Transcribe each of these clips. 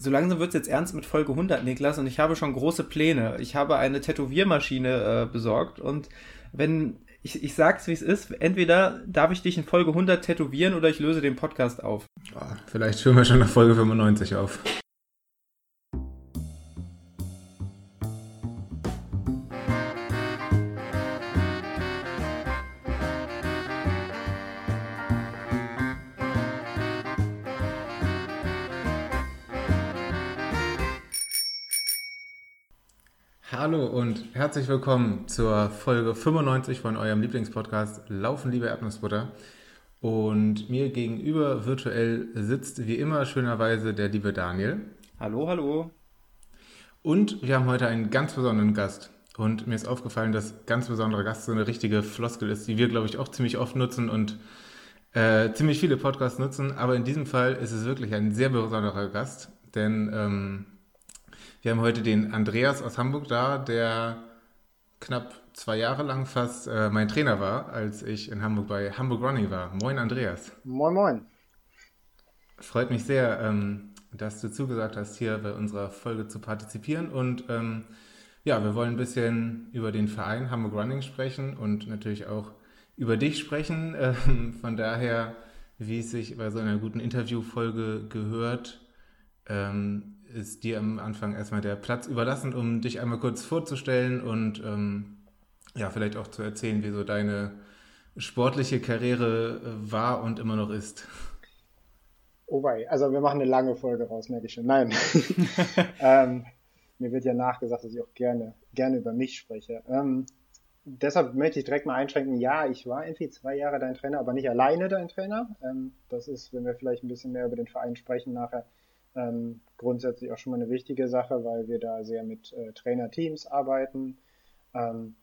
so langsam wird es jetzt ernst mit Folge 100, Niklas, und ich habe schon große Pläne. Ich habe eine Tätowiermaschine äh, besorgt und wenn, ich, ich sag's wie es ist, entweder darf ich dich in Folge 100 tätowieren oder ich löse den Podcast auf. vielleicht führen wir schon nach Folge 95 auf. Hallo und herzlich willkommen zur Folge 95 von eurem Lieblingspodcast Laufen, liebe Erdnussbutter. Und mir gegenüber virtuell sitzt wie immer schönerweise der liebe Daniel. Hallo, hallo. Und wir haben heute einen ganz besonderen Gast. Und mir ist aufgefallen, dass ganz besonderer Gast so eine richtige Floskel ist, die wir, glaube ich, auch ziemlich oft nutzen und äh, ziemlich viele Podcasts nutzen. Aber in diesem Fall ist es wirklich ein sehr besonderer Gast, denn ähm, wir haben heute den Andreas aus Hamburg da, der knapp zwei Jahre lang fast äh, mein Trainer war, als ich in Hamburg bei Hamburg Running war. Moin, Andreas. Moin, moin. Freut mich sehr, ähm, dass du zugesagt hast, hier bei unserer Folge zu partizipieren. Und ähm, ja, wir wollen ein bisschen über den Verein Hamburg Running sprechen und natürlich auch über dich sprechen. Ähm, von daher, wie es sich bei so einer guten Interviewfolge gehört, ähm, ist dir am Anfang erstmal der Platz überlassen, um dich einmal kurz vorzustellen und ähm, ja, vielleicht auch zu erzählen, wie so deine sportliche Karriere äh, war und immer noch ist. Oh wei, also wir machen eine lange Folge raus, merke ich schon. Nein. ähm, mir wird ja nachgesagt, dass ich auch gerne, gerne über mich spreche. Ähm, deshalb möchte ich direkt mal einschränken, ja, ich war irgendwie zwei Jahre dein Trainer, aber nicht alleine dein Trainer. Ähm, das ist, wenn wir vielleicht ein bisschen mehr über den Verein sprechen, nachher ähm, grundsätzlich auch schon mal eine wichtige Sache, weil wir da sehr mit äh, Trainerteams arbeiten. Ähm,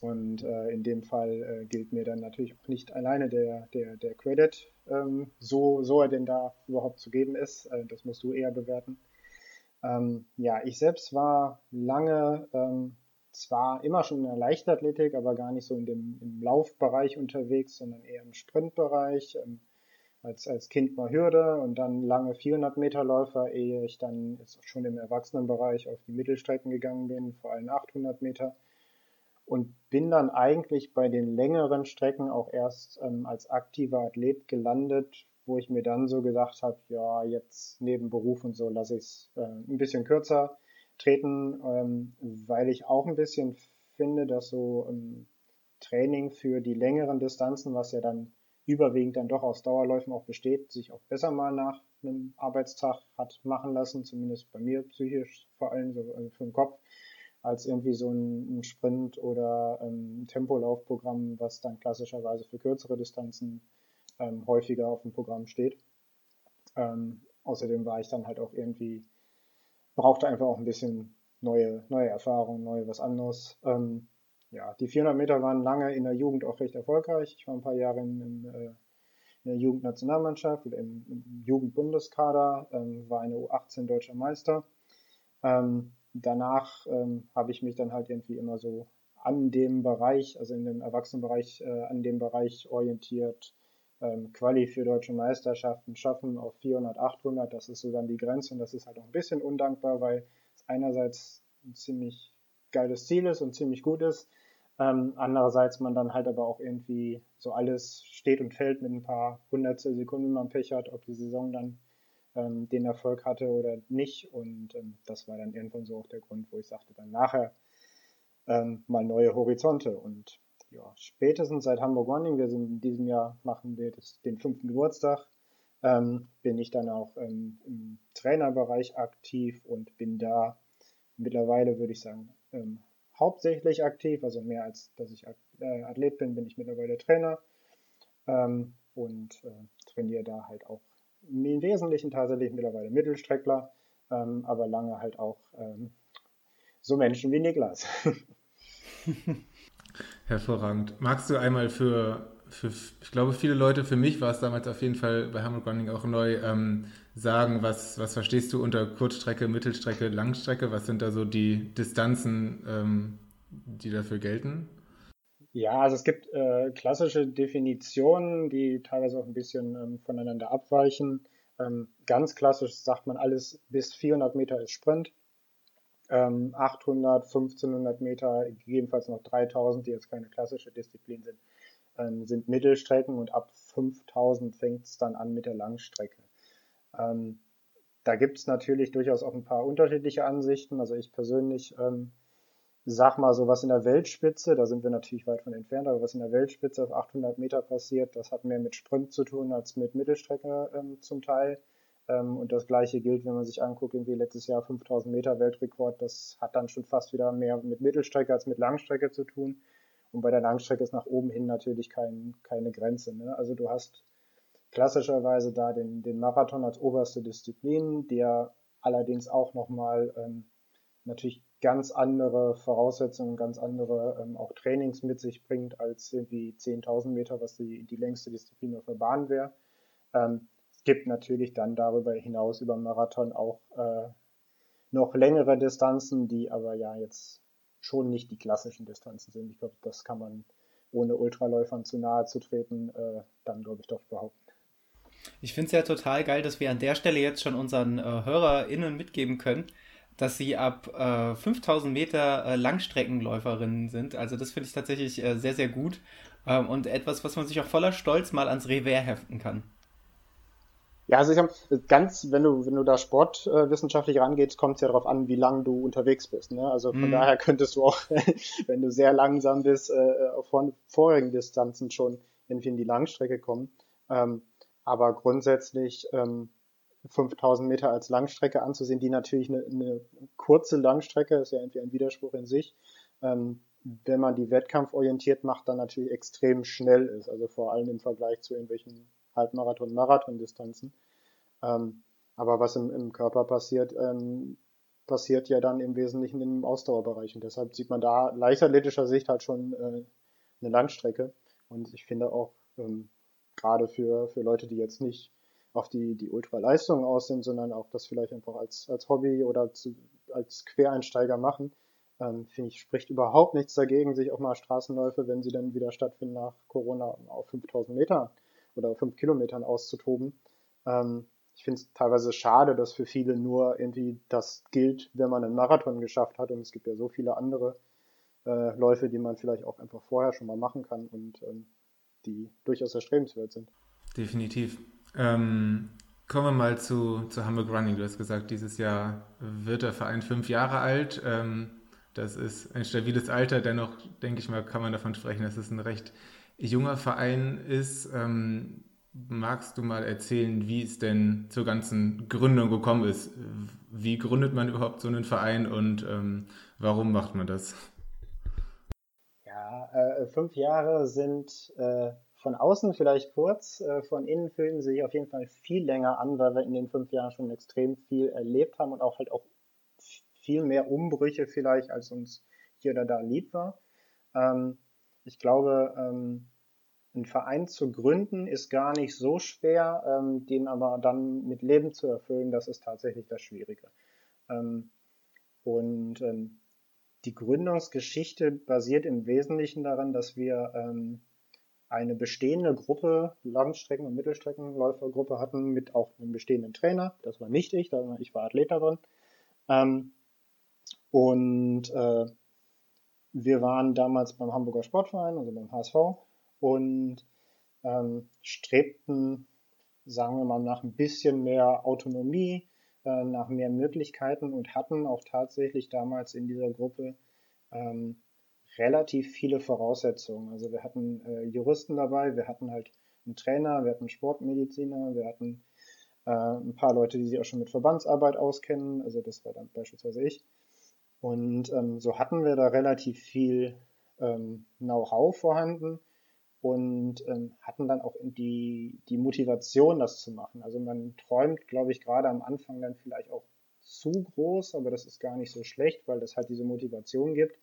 und äh, in dem Fall äh, gilt mir dann natürlich auch nicht alleine der, der, der Credit, ähm, so, so er denn da überhaupt zu geben ist. Äh, das musst du eher bewerten. Ähm, ja, ich selbst war lange ähm, zwar immer schon in der Leichtathletik, aber gar nicht so in dem im Laufbereich unterwegs, sondern eher im Sprintbereich. Ähm, als, als Kind mal Hürde und dann lange 400 Meter Läufer, ehe ich dann jetzt schon im Erwachsenenbereich auf die Mittelstrecken gegangen bin, vor allem 800 Meter. Und bin dann eigentlich bei den längeren Strecken auch erst ähm, als aktiver Athlet gelandet, wo ich mir dann so gedacht habe, ja, jetzt neben Beruf und so lasse ich es äh, ein bisschen kürzer treten, ähm, weil ich auch ein bisschen finde, dass so ähm, Training für die längeren Distanzen, was ja dann überwiegend dann doch aus Dauerläufen auch besteht, sich auch besser mal nach einem Arbeitstag hat machen lassen, zumindest bei mir psychisch vor allem so also für den Kopf, als irgendwie so ein, ein Sprint oder ähm, Tempolaufprogramm, was dann klassischerweise für kürzere Distanzen ähm, häufiger auf dem Programm steht. Ähm, außerdem war ich dann halt auch irgendwie, brauchte einfach auch ein bisschen neue, neue Erfahrungen, neue was anderes. Ähm, ja, die 400 Meter waren lange in der Jugend auch recht erfolgreich. Ich war ein paar Jahre in, in, äh, in der Jugendnationalmannschaft oder im, im Jugendbundeskader, ähm, war eine U18 deutscher Meister. Ähm, danach ähm, habe ich mich dann halt irgendwie immer so an dem Bereich, also in dem Erwachsenenbereich, äh, an dem Bereich orientiert, ähm, Quali für deutsche Meisterschaften schaffen auf 400, 800, das ist so dann die Grenze und das ist halt auch ein bisschen undankbar, weil es einerseits ein ziemlich geiles Ziel ist und ziemlich gut ist, ähm, andererseits man dann halt aber auch irgendwie so alles steht und fällt mit ein paar hundertstel Sekunden, wenn man Pech hat, ob die Saison dann ähm, den Erfolg hatte oder nicht. Und ähm, das war dann irgendwann so auch der Grund, wo ich sagte, dann nachher ähm, mal neue Horizonte. Und ja, spätestens seit Hamburg Running, wir sind in diesem Jahr, machen wir das, den fünften Geburtstag, ähm, bin ich dann auch ähm, im Trainerbereich aktiv und bin da mittlerweile, würde ich sagen, hauptsächlich aktiv, also mehr als dass ich äh, Athlet bin, bin ich mittlerweile Trainer ähm, und äh, trainiere da halt auch im Wesentlichen tatsächlich mittlerweile Mittelstreckler, ähm, aber lange halt auch ähm, so Menschen wie Niklas. Hervorragend. Magst du einmal für, für, ich glaube, viele Leute, für mich war es damals auf jeden Fall bei Hamburg Running auch neu, ähm, sagen, was, was verstehst du unter Kurzstrecke, Mittelstrecke, Langstrecke? Was sind da so die Distanzen, ähm, die dafür gelten? Ja, also es gibt äh, klassische Definitionen, die teilweise auch ein bisschen ähm, voneinander abweichen. Ähm, ganz klassisch sagt man alles bis 400 Meter ist Sprint. 800, 1500 Meter, gegebenenfalls noch 3000, die jetzt keine klassische Disziplin sind, ähm, sind Mittelstrecken und ab 5000 fängt es dann an mit der Langstrecke. Ähm, da gibt es natürlich durchaus auch ein paar unterschiedliche Ansichten. Also ich persönlich ähm, sag mal so was in der Weltspitze, da sind wir natürlich weit von entfernt, aber was in der Weltspitze auf 800 Meter passiert, das hat mehr mit Sprint zu tun als mit Mittelstrecke ähm, zum Teil. Ähm, und das gleiche gilt, wenn man sich anguckt, irgendwie letztes Jahr 5000 Meter Weltrekord, das hat dann schon fast wieder mehr mit Mittelstrecke als mit Langstrecke zu tun. Und bei der Langstrecke ist nach oben hin natürlich kein, keine Grenze. Ne? Also du hast klassischerweise da den, den Marathon als oberste Disziplin, der allerdings auch nochmal ähm, natürlich ganz andere Voraussetzungen, ganz andere ähm, auch Trainings mit sich bringt als irgendwie 10.000 Meter, was die, die längste Disziplin auf der Bahn wäre. Ähm, es gibt natürlich dann darüber hinaus über Marathon auch äh, noch längere Distanzen, die aber ja jetzt schon nicht die klassischen Distanzen sind. Ich glaube, das kann man ohne Ultraläufern zu nahe zu treten, äh, dann glaube ich doch behaupten. Ich finde es ja total geil, dass wir an der Stelle jetzt schon unseren äh, HörerInnen mitgeben können, dass sie ab äh, 5000 Meter äh, Langstreckenläuferinnen sind. Also das finde ich tatsächlich äh, sehr, sehr gut ähm, und etwas, was man sich auch voller Stolz mal ans Revers heften kann. Ja, also ich habe ganz, wenn du, wenn du da sportwissenschaftlich äh, rangehst, kommt es ja darauf an, wie lang du unterwegs bist. Ne? Also von mm. daher könntest du auch, wenn du sehr langsam bist, äh, auf vorigen Distanzen schon irgendwie in die Langstrecke kommen. Ähm, aber grundsätzlich ähm, 5000 Meter als Langstrecke anzusehen, die natürlich eine, eine kurze Langstrecke, ist ja irgendwie ein Widerspruch in sich, ähm, wenn man die wettkampforientiert macht, dann natürlich extrem schnell ist. Also vor allem im Vergleich zu irgendwelchen Halbmarathon, Marathondistanzen. Ähm, aber was im, im Körper passiert, ähm, passiert ja dann im Wesentlichen im Ausdauerbereich. Und deshalb sieht man da leichtathletischer Sicht halt schon äh, eine Langstrecke. Und ich finde auch, ähm, gerade für, für Leute, die jetzt nicht auf die, die Ultraleistungen aus sind, sondern auch das vielleicht einfach als, als Hobby oder zu, als Quereinsteiger machen, ähm, finde ich, spricht überhaupt nichts dagegen, sich auch mal Straßenläufe, wenn sie dann wieder stattfinden nach Corona, auf 5000 Meter oder 5 Kilometern auszutoben. Ähm, ich finde es teilweise schade, dass für viele nur irgendwie das gilt, wenn man einen Marathon geschafft hat. Und es gibt ja so viele andere äh, Läufe, die man vielleicht auch einfach vorher schon mal machen kann und ähm, die durchaus erstrebenswert sind. Definitiv. Ähm, kommen wir mal zu, zu Hamburg Running. Du hast gesagt, dieses Jahr wird der Verein fünf Jahre alt. Ähm, das ist ein stabiles Alter. Dennoch, denke ich mal, kann man davon sprechen, dass es ein recht junger Verein ist. Ähm, magst du mal erzählen, wie es denn zur ganzen Gründung gekommen ist? Wie gründet man überhaupt so einen Verein und ähm, warum macht man das? Ja, äh, fünf Jahre sind äh, von außen vielleicht kurz, äh, von innen fühlen sie sich auf jeden Fall viel länger an, weil wir in den fünf Jahren schon extrem viel erlebt haben und auch halt auch viel mehr Umbrüche vielleicht, als uns hier oder da lieb war. Ähm, ich glaube, ähm, einen Verein zu gründen ist gar nicht so schwer, ähm, den aber dann mit Leben zu erfüllen, das ist tatsächlich das Schwierige. Und die Gründungsgeschichte basiert im Wesentlichen daran, dass wir ähm, eine bestehende Gruppe, Langstrecken- und Mittelstreckenläufergruppe hatten, mit auch einem bestehenden Trainer. Das war nicht ich, ich war Athlet darin. Ähm, und äh, wir waren damals beim Hamburger Sportverein, also beim HSV, und ähm, strebten, sagen wir mal, nach ein bisschen mehr Autonomie, äh, nach mehr Möglichkeiten und hatten auch tatsächlich damals in dieser Gruppe ähm, relativ viele Voraussetzungen. Also wir hatten äh, Juristen dabei, wir hatten halt einen Trainer, wir hatten Sportmediziner, wir hatten äh, ein paar Leute, die sich auch schon mit Verbandsarbeit auskennen, also das war dann beispielsweise ich. Und ähm, so hatten wir da relativ viel ähm, Know-how vorhanden und ähm, hatten dann auch die, die Motivation, das zu machen. Also man träumt, glaube ich, gerade am Anfang dann vielleicht auch zu groß, aber das ist gar nicht so schlecht, weil das halt diese Motivation gibt.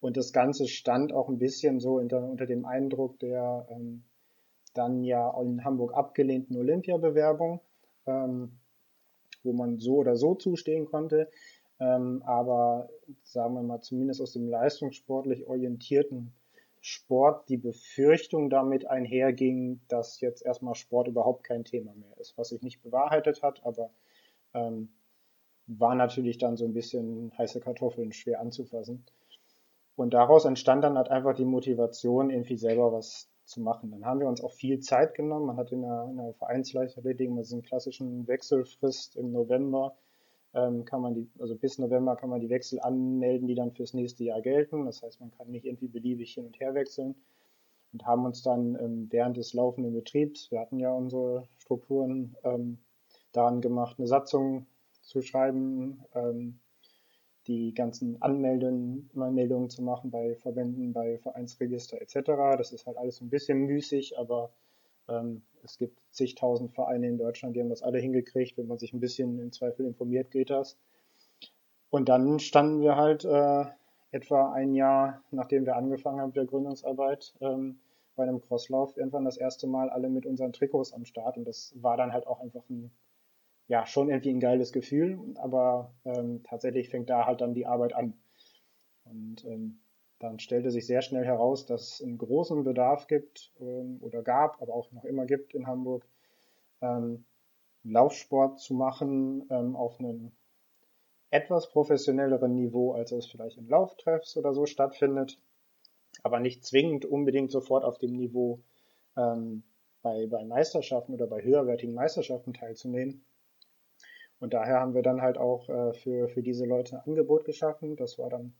Und das Ganze stand auch ein bisschen so unter, unter dem Eindruck der ähm, dann ja in Hamburg abgelehnten Olympiabewerbung, ähm, wo man so oder so zustehen konnte. Ähm, aber sagen wir mal, zumindest aus dem leistungssportlich orientierten Sport die Befürchtung damit einherging, dass jetzt erstmal Sport überhaupt kein Thema mehr ist, was sich nicht bewahrheitet hat, aber ähm, war natürlich dann so ein bisschen heiße Kartoffeln schwer anzufassen. Und daraus entstand dann halt einfach die Motivation, irgendwie selber was zu machen. Dann haben wir uns auch viel Zeit genommen. Man hat in der, in der Vereinsleichtathletik immer diesen klassischen Wechselfrist im November. Ähm, kann man die, also bis November kann man die Wechsel anmelden, die dann fürs nächste Jahr gelten. Das heißt, man kann nicht irgendwie beliebig hin und her wechseln und haben uns dann ähm, während des laufenden Betriebs, wir hatten ja unsere Strukturen, ähm, daran gemacht, eine Satzung zu schreiben, ähm, die ganzen Anmeldungen, Anmeldungen zu machen bei Verbänden, bei Vereinsregister etc. Das ist halt alles ein bisschen müßig, aber ähm, es gibt zigtausend Vereine in Deutschland, die haben das alle hingekriegt. Wenn man sich ein bisschen im Zweifel informiert, geht das. Und dann standen wir halt äh, etwa ein Jahr, nachdem wir angefangen haben mit der Gründungsarbeit, ähm, bei einem Crosslauf irgendwann das erste Mal alle mit unseren Trikots am Start. Und das war dann halt auch einfach ein ja, schon irgendwie ein geiles Gefühl, aber ähm, tatsächlich fängt da halt dann die Arbeit an. Und ähm, dann stellte sich sehr schnell heraus, dass es einen großen Bedarf gibt ähm, oder gab, aber auch noch immer gibt in Hamburg, ähm, Laufsport zu machen ähm, auf einem etwas professionelleren Niveau, als es vielleicht in Lauftreffs oder so stattfindet, aber nicht zwingend unbedingt sofort auf dem Niveau ähm, bei, bei Meisterschaften oder bei höherwertigen Meisterschaften teilzunehmen. Und daher haben wir dann halt auch äh, für, für diese Leute ein Angebot geschaffen. Das war dann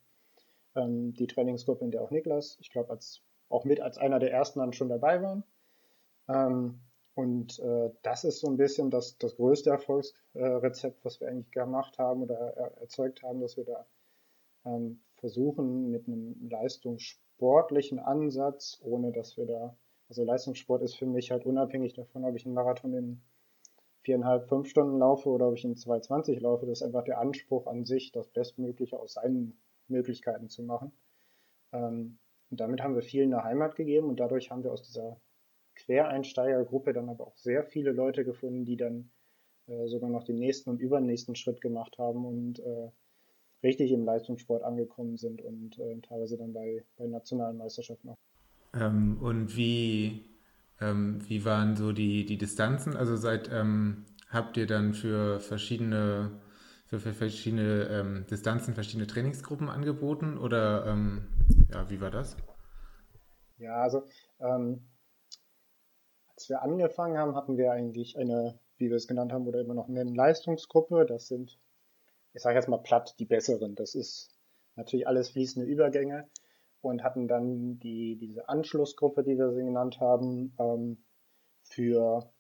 ähm, die Trainingsgruppe, in der auch Niklas, ich glaube, als auch mit als einer der ersten dann schon dabei waren. Ähm, und äh, das ist so ein bisschen das, das größte Erfolgsrezept, was wir eigentlich gemacht haben oder er, erzeugt haben, dass wir da ähm, versuchen mit einem leistungssportlichen Ansatz, ohne dass wir da, also Leistungssport ist für mich halt unabhängig davon, ob ich einen Marathon in viereinhalb, fünf Stunden laufe oder ob ich in 2,20 laufe. Das ist einfach der Anspruch an sich, das Bestmögliche aus seinen Möglichkeiten zu machen. Ähm, und damit haben wir vielen eine Heimat gegeben und dadurch haben wir aus dieser Quereinsteigergruppe dann aber auch sehr viele Leute gefunden, die dann äh, sogar noch den nächsten und übernächsten Schritt gemacht haben und äh, richtig im Leistungssport angekommen sind und äh, teilweise dann bei, bei nationalen Meisterschaften auch. Ähm, und wie ähm, wie waren so die, die Distanzen? Also seit ähm, habt ihr dann für verschiedene für, für verschiedene ähm, Distanzen verschiedene Trainingsgruppen angeboten oder ähm, ja, wie war das? Ja, also ähm, als wir angefangen haben, hatten wir eigentlich eine, wie wir es genannt haben, oder immer noch eine Leistungsgruppe. Das sind, ich sage jetzt mal platt, die besseren. Das ist natürlich alles fließende Übergänge und hatten dann die, diese Anschlussgruppe, die wir sie genannt haben, ähm, für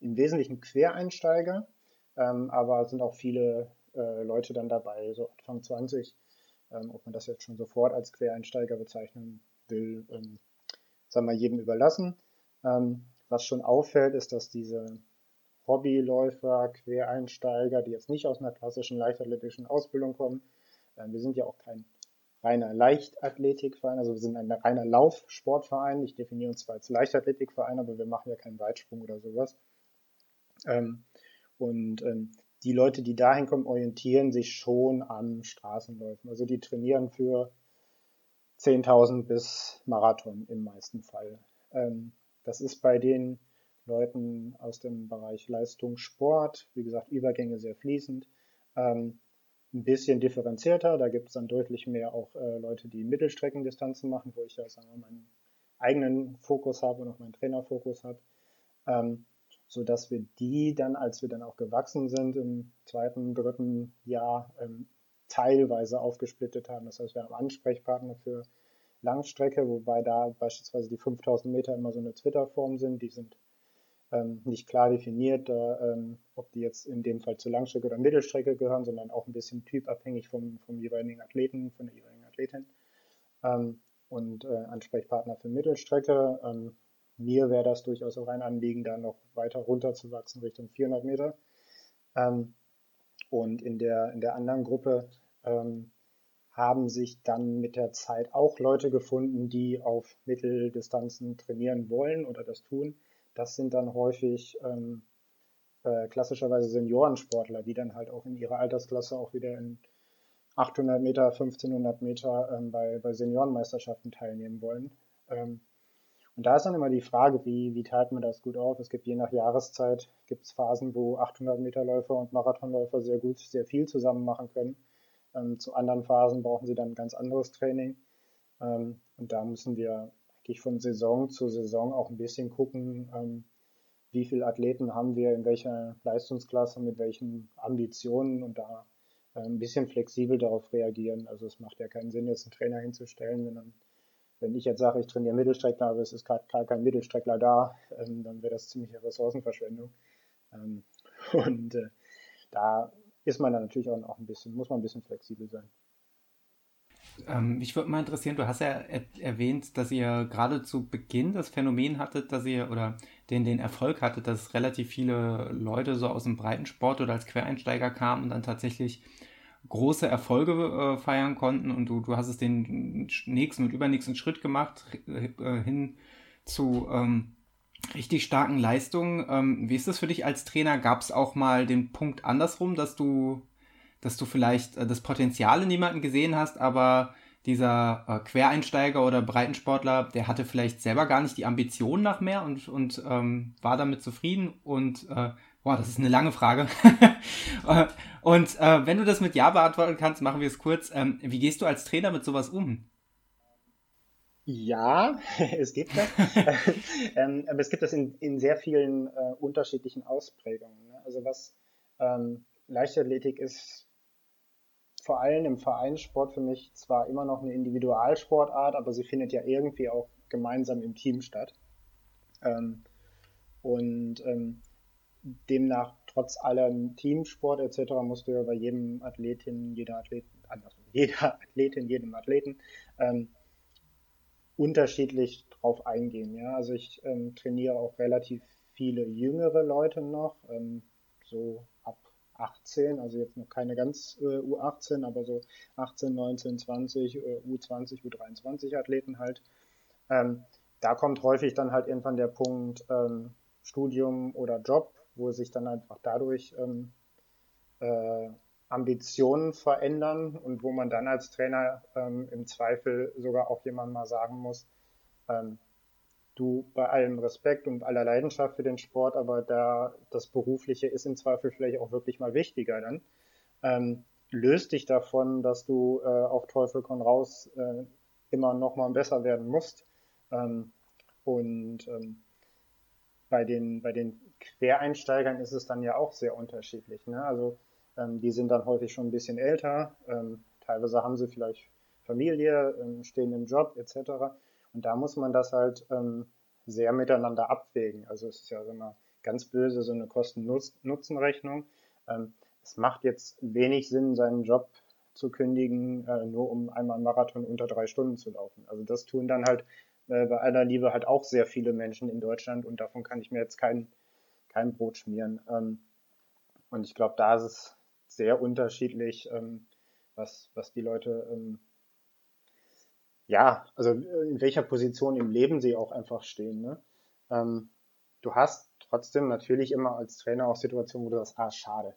im Wesentlichen Quereinsteiger, ähm, aber sind auch viele äh, Leute dann dabei, so Anfang 20. Ähm, ob man das jetzt schon sofort als Quereinsteiger bezeichnen will, ähm, sagen wir jedem überlassen. Ähm, was schon auffällt, ist, dass diese Hobbyläufer, Quereinsteiger, die jetzt nicht aus einer klassischen leichtathletischen Ausbildung kommen, äh, wir sind ja auch kein reiner Leichtathletikverein, also wir sind ein reiner Laufsportverein. Ich definiere uns zwar als Leichtathletikverein, aber wir machen ja keinen Weitsprung oder sowas. Ähm, und ähm, die Leute, die dahin kommen, orientieren sich schon an Straßenläufen. Also die trainieren für 10.000 bis Marathon im meisten Fall. Ähm, das ist bei den Leuten aus dem Bereich Leistungssport, wie gesagt, Übergänge sehr fließend. Ähm, ein bisschen differenzierter. Da gibt es dann deutlich mehr auch äh, Leute, die Mittelstreckendistanzen machen, wo ich ja sagen wir, meinen eigenen Fokus habe und auch meinen Trainerfokus habe. Ähm, so dass wir die dann, als wir dann auch gewachsen sind im zweiten, dritten Jahr, ähm, teilweise aufgesplittet haben. Das heißt, wir haben Ansprechpartner für Langstrecke, wobei da beispielsweise die 5000 Meter immer so eine Twitter-Form sind. Die sind ähm, nicht klar definiert, äh, ähm, ob die jetzt in dem Fall zur Langstrecke oder Mittelstrecke gehören, sondern auch ein bisschen typabhängig vom, vom jeweiligen Athleten, von der jeweiligen Athletin. Ähm, und äh, Ansprechpartner für Mittelstrecke. Mir wäre das durchaus auch ein Anliegen, da noch weiter runter zu wachsen Richtung 400 Meter. Ähm, und in der, in der anderen Gruppe ähm, haben sich dann mit der Zeit auch Leute gefunden, die auf Mitteldistanzen trainieren wollen oder das tun das sind dann häufig ähm, äh, klassischerweise Seniorensportler, die dann halt auch in ihrer Altersklasse auch wieder in 800 Meter, 1500 Meter ähm, bei, bei Seniorenmeisterschaften teilnehmen wollen. Ähm, und da ist dann immer die Frage, wie, wie teilt man das gut auf? Es gibt je nach Jahreszeit, gibt es Phasen, wo 800 Meter Läufer und Marathonläufer sehr gut, sehr viel zusammen machen können. Ähm, zu anderen Phasen brauchen sie dann ein ganz anderes Training. Ähm, und da müssen wir eigentlich von Saison zu Saison auch ein bisschen gucken, ähm, wie viele Athleten haben wir, in welcher Leistungsklasse, mit welchen Ambitionen und da äh, ein bisschen flexibel darauf reagieren. Also es macht ja keinen Sinn, jetzt einen Trainer hinzustellen, wenn dann wenn ich jetzt sage, ich trainiere Mittelstreckler, aber es ist gerade kein Mittelstreckler da, ähm, dann wäre das ziemliche Ressourcenverschwendung. Ähm, und äh, da ist man dann natürlich auch, auch ein bisschen, muss man ein bisschen flexibel sein. Ähm, mich würde mal interessieren, du hast ja er erwähnt, dass ihr gerade zu Beginn das Phänomen hattet, dass ihr oder den, den Erfolg hattet, dass relativ viele Leute so aus dem Breitensport oder als Quereinsteiger kamen und dann tatsächlich große Erfolge äh, feiern konnten und du, du hast es den nächsten und übernächsten Schritt gemacht äh, hin zu ähm, richtig starken Leistungen. Ähm, wie ist das für dich als Trainer? Gab es auch mal den Punkt andersrum, dass du, dass du vielleicht äh, das Potenzial in jemanden gesehen hast, aber dieser äh, Quereinsteiger oder Breitensportler, der hatte vielleicht selber gar nicht die Ambition nach mehr und, und ähm, war damit zufrieden und äh, Boah, das ist eine lange Frage. Und äh, wenn du das mit Ja beantworten kannst, machen wir es kurz. Ähm, wie gehst du als Trainer mit sowas um? Ja, es gibt das. ähm, aber es gibt das in, in sehr vielen äh, unterschiedlichen Ausprägungen. Ne? Also was ähm, Leichtathletik ist vor allem im Vereinssport für mich zwar immer noch eine Individualsportart, aber sie findet ja irgendwie auch gemeinsam im Team statt. Ähm, und ähm, demnach trotz allem Teamsport etc. musst du ja bei jedem Athletin, jeder Athlet, also jeder Athletin, jedem Athleten ähm, unterschiedlich drauf eingehen. Ja, also ich ähm, trainiere auch relativ viele jüngere Leute noch, ähm, so ab 18, also jetzt noch keine ganz äh, U18, aber so 18, 19, 20, äh, U20, U23 Athleten halt. Ähm, da kommt häufig dann halt irgendwann der Punkt ähm, Studium oder Job wo sich dann einfach dadurch ähm, äh, Ambitionen verändern und wo man dann als Trainer ähm, im Zweifel sogar auch jemand mal sagen muss, ähm, du bei allem Respekt und aller Leidenschaft für den Sport, aber da das Berufliche ist im Zweifel vielleicht auch wirklich mal wichtiger dann. Ähm, löst dich davon, dass du äh, auf Teufel komm raus äh, immer noch mal besser werden musst. Ähm, und ähm, bei den, bei den Quereinsteigern ist es dann ja auch sehr unterschiedlich. Ne? Also ähm, die sind dann häufig schon ein bisschen älter, ähm, teilweise haben sie vielleicht Familie, ähm, stehen im Job etc. Und da muss man das halt ähm, sehr miteinander abwägen. Also es ist ja immer ganz böse so eine Kosten-Nutzen-Rechnung. Ähm, es macht jetzt wenig Sinn, seinen Job zu kündigen, äh, nur um einmal einen Marathon unter drei Stunden zu laufen. Also das tun dann halt äh, bei aller Liebe halt auch sehr viele Menschen in Deutschland und davon kann ich mir jetzt keinen kein Brot schmieren. Ähm, und ich glaube, da ist es sehr unterschiedlich, ähm, was, was die Leute, ähm, ja, also in welcher Position im Leben sie auch einfach stehen. Ne? Ähm, du hast trotzdem natürlich immer als Trainer auch Situationen, wo du sagst, ah, schade.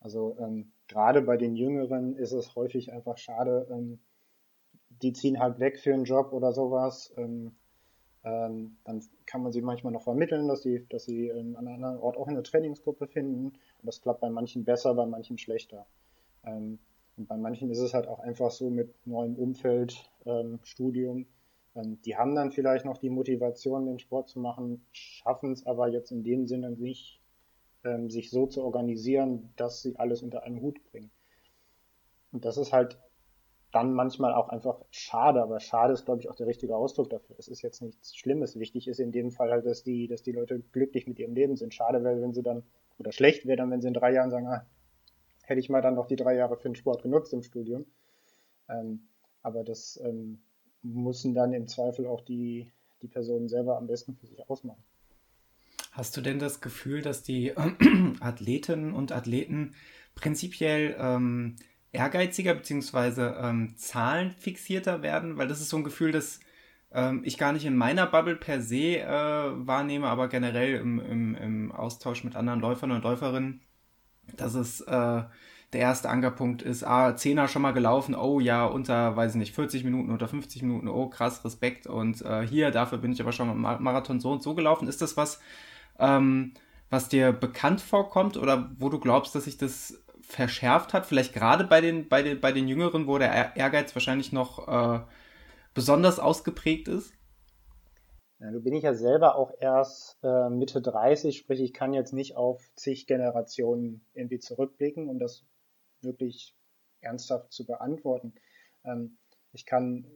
Also ähm, gerade bei den Jüngeren ist es häufig einfach schade, ähm, die ziehen halt weg für einen Job oder sowas. Ähm, ähm, dann kann man sie manchmal noch vermitteln, dass sie, dass sie an einem anderen Ort auch eine Trainingsgruppe finden. Und das klappt bei manchen besser, bei manchen schlechter. Ähm, und bei manchen ist es halt auch einfach so mit neuem Umfeld, ähm, Studium. Ähm, die haben dann vielleicht noch die Motivation, den Sport zu machen, schaffen es aber jetzt in dem Sinne nicht, ähm, sich so zu organisieren, dass sie alles unter einen Hut bringen. Und das ist halt dann manchmal auch einfach schade, aber schade ist, glaube ich, auch der richtige Ausdruck dafür. Es ist jetzt nichts Schlimmes. Wichtig ist in dem Fall halt, dass die, dass die Leute glücklich mit ihrem Leben sind. Schade wäre, wenn sie dann, oder schlecht wäre dann, wenn sie in drei Jahren sagen, ah, hätte ich mal dann noch die drei Jahre für den Sport genutzt im Studium. Ähm, aber das ähm, müssen dann im Zweifel auch die, die Personen selber am besten für sich ausmachen. Hast du denn das Gefühl, dass die Athletinnen und Athleten prinzipiell ähm, ehrgeiziger bzw. Ähm, zahlenfixierter werden, weil das ist so ein Gefühl, das ähm, ich gar nicht in meiner Bubble per se äh, wahrnehme, aber generell im, im, im Austausch mit anderen Läufern und Läuferinnen, dass es, äh, der erste Ankerpunkt ist, ah, Zehner schon mal gelaufen, oh ja, unter, weiß ich nicht, 40 Minuten, unter 50 Minuten, oh krass, Respekt. Und äh, hier, dafür bin ich aber schon mal Marathon so und so gelaufen. Ist das was, ähm, was dir bekannt vorkommt oder wo du glaubst, dass sich das verschärft hat? Vielleicht gerade bei den, bei den, bei den Jüngeren, wo der Ehrgeiz wahrscheinlich noch äh, besonders ausgeprägt ist? Ja, du bin ich ja selber auch erst äh, Mitte 30, sprich ich kann jetzt nicht auf zig Generationen irgendwie zurückblicken, um das wirklich ernsthaft zu beantworten. Ähm, ich kann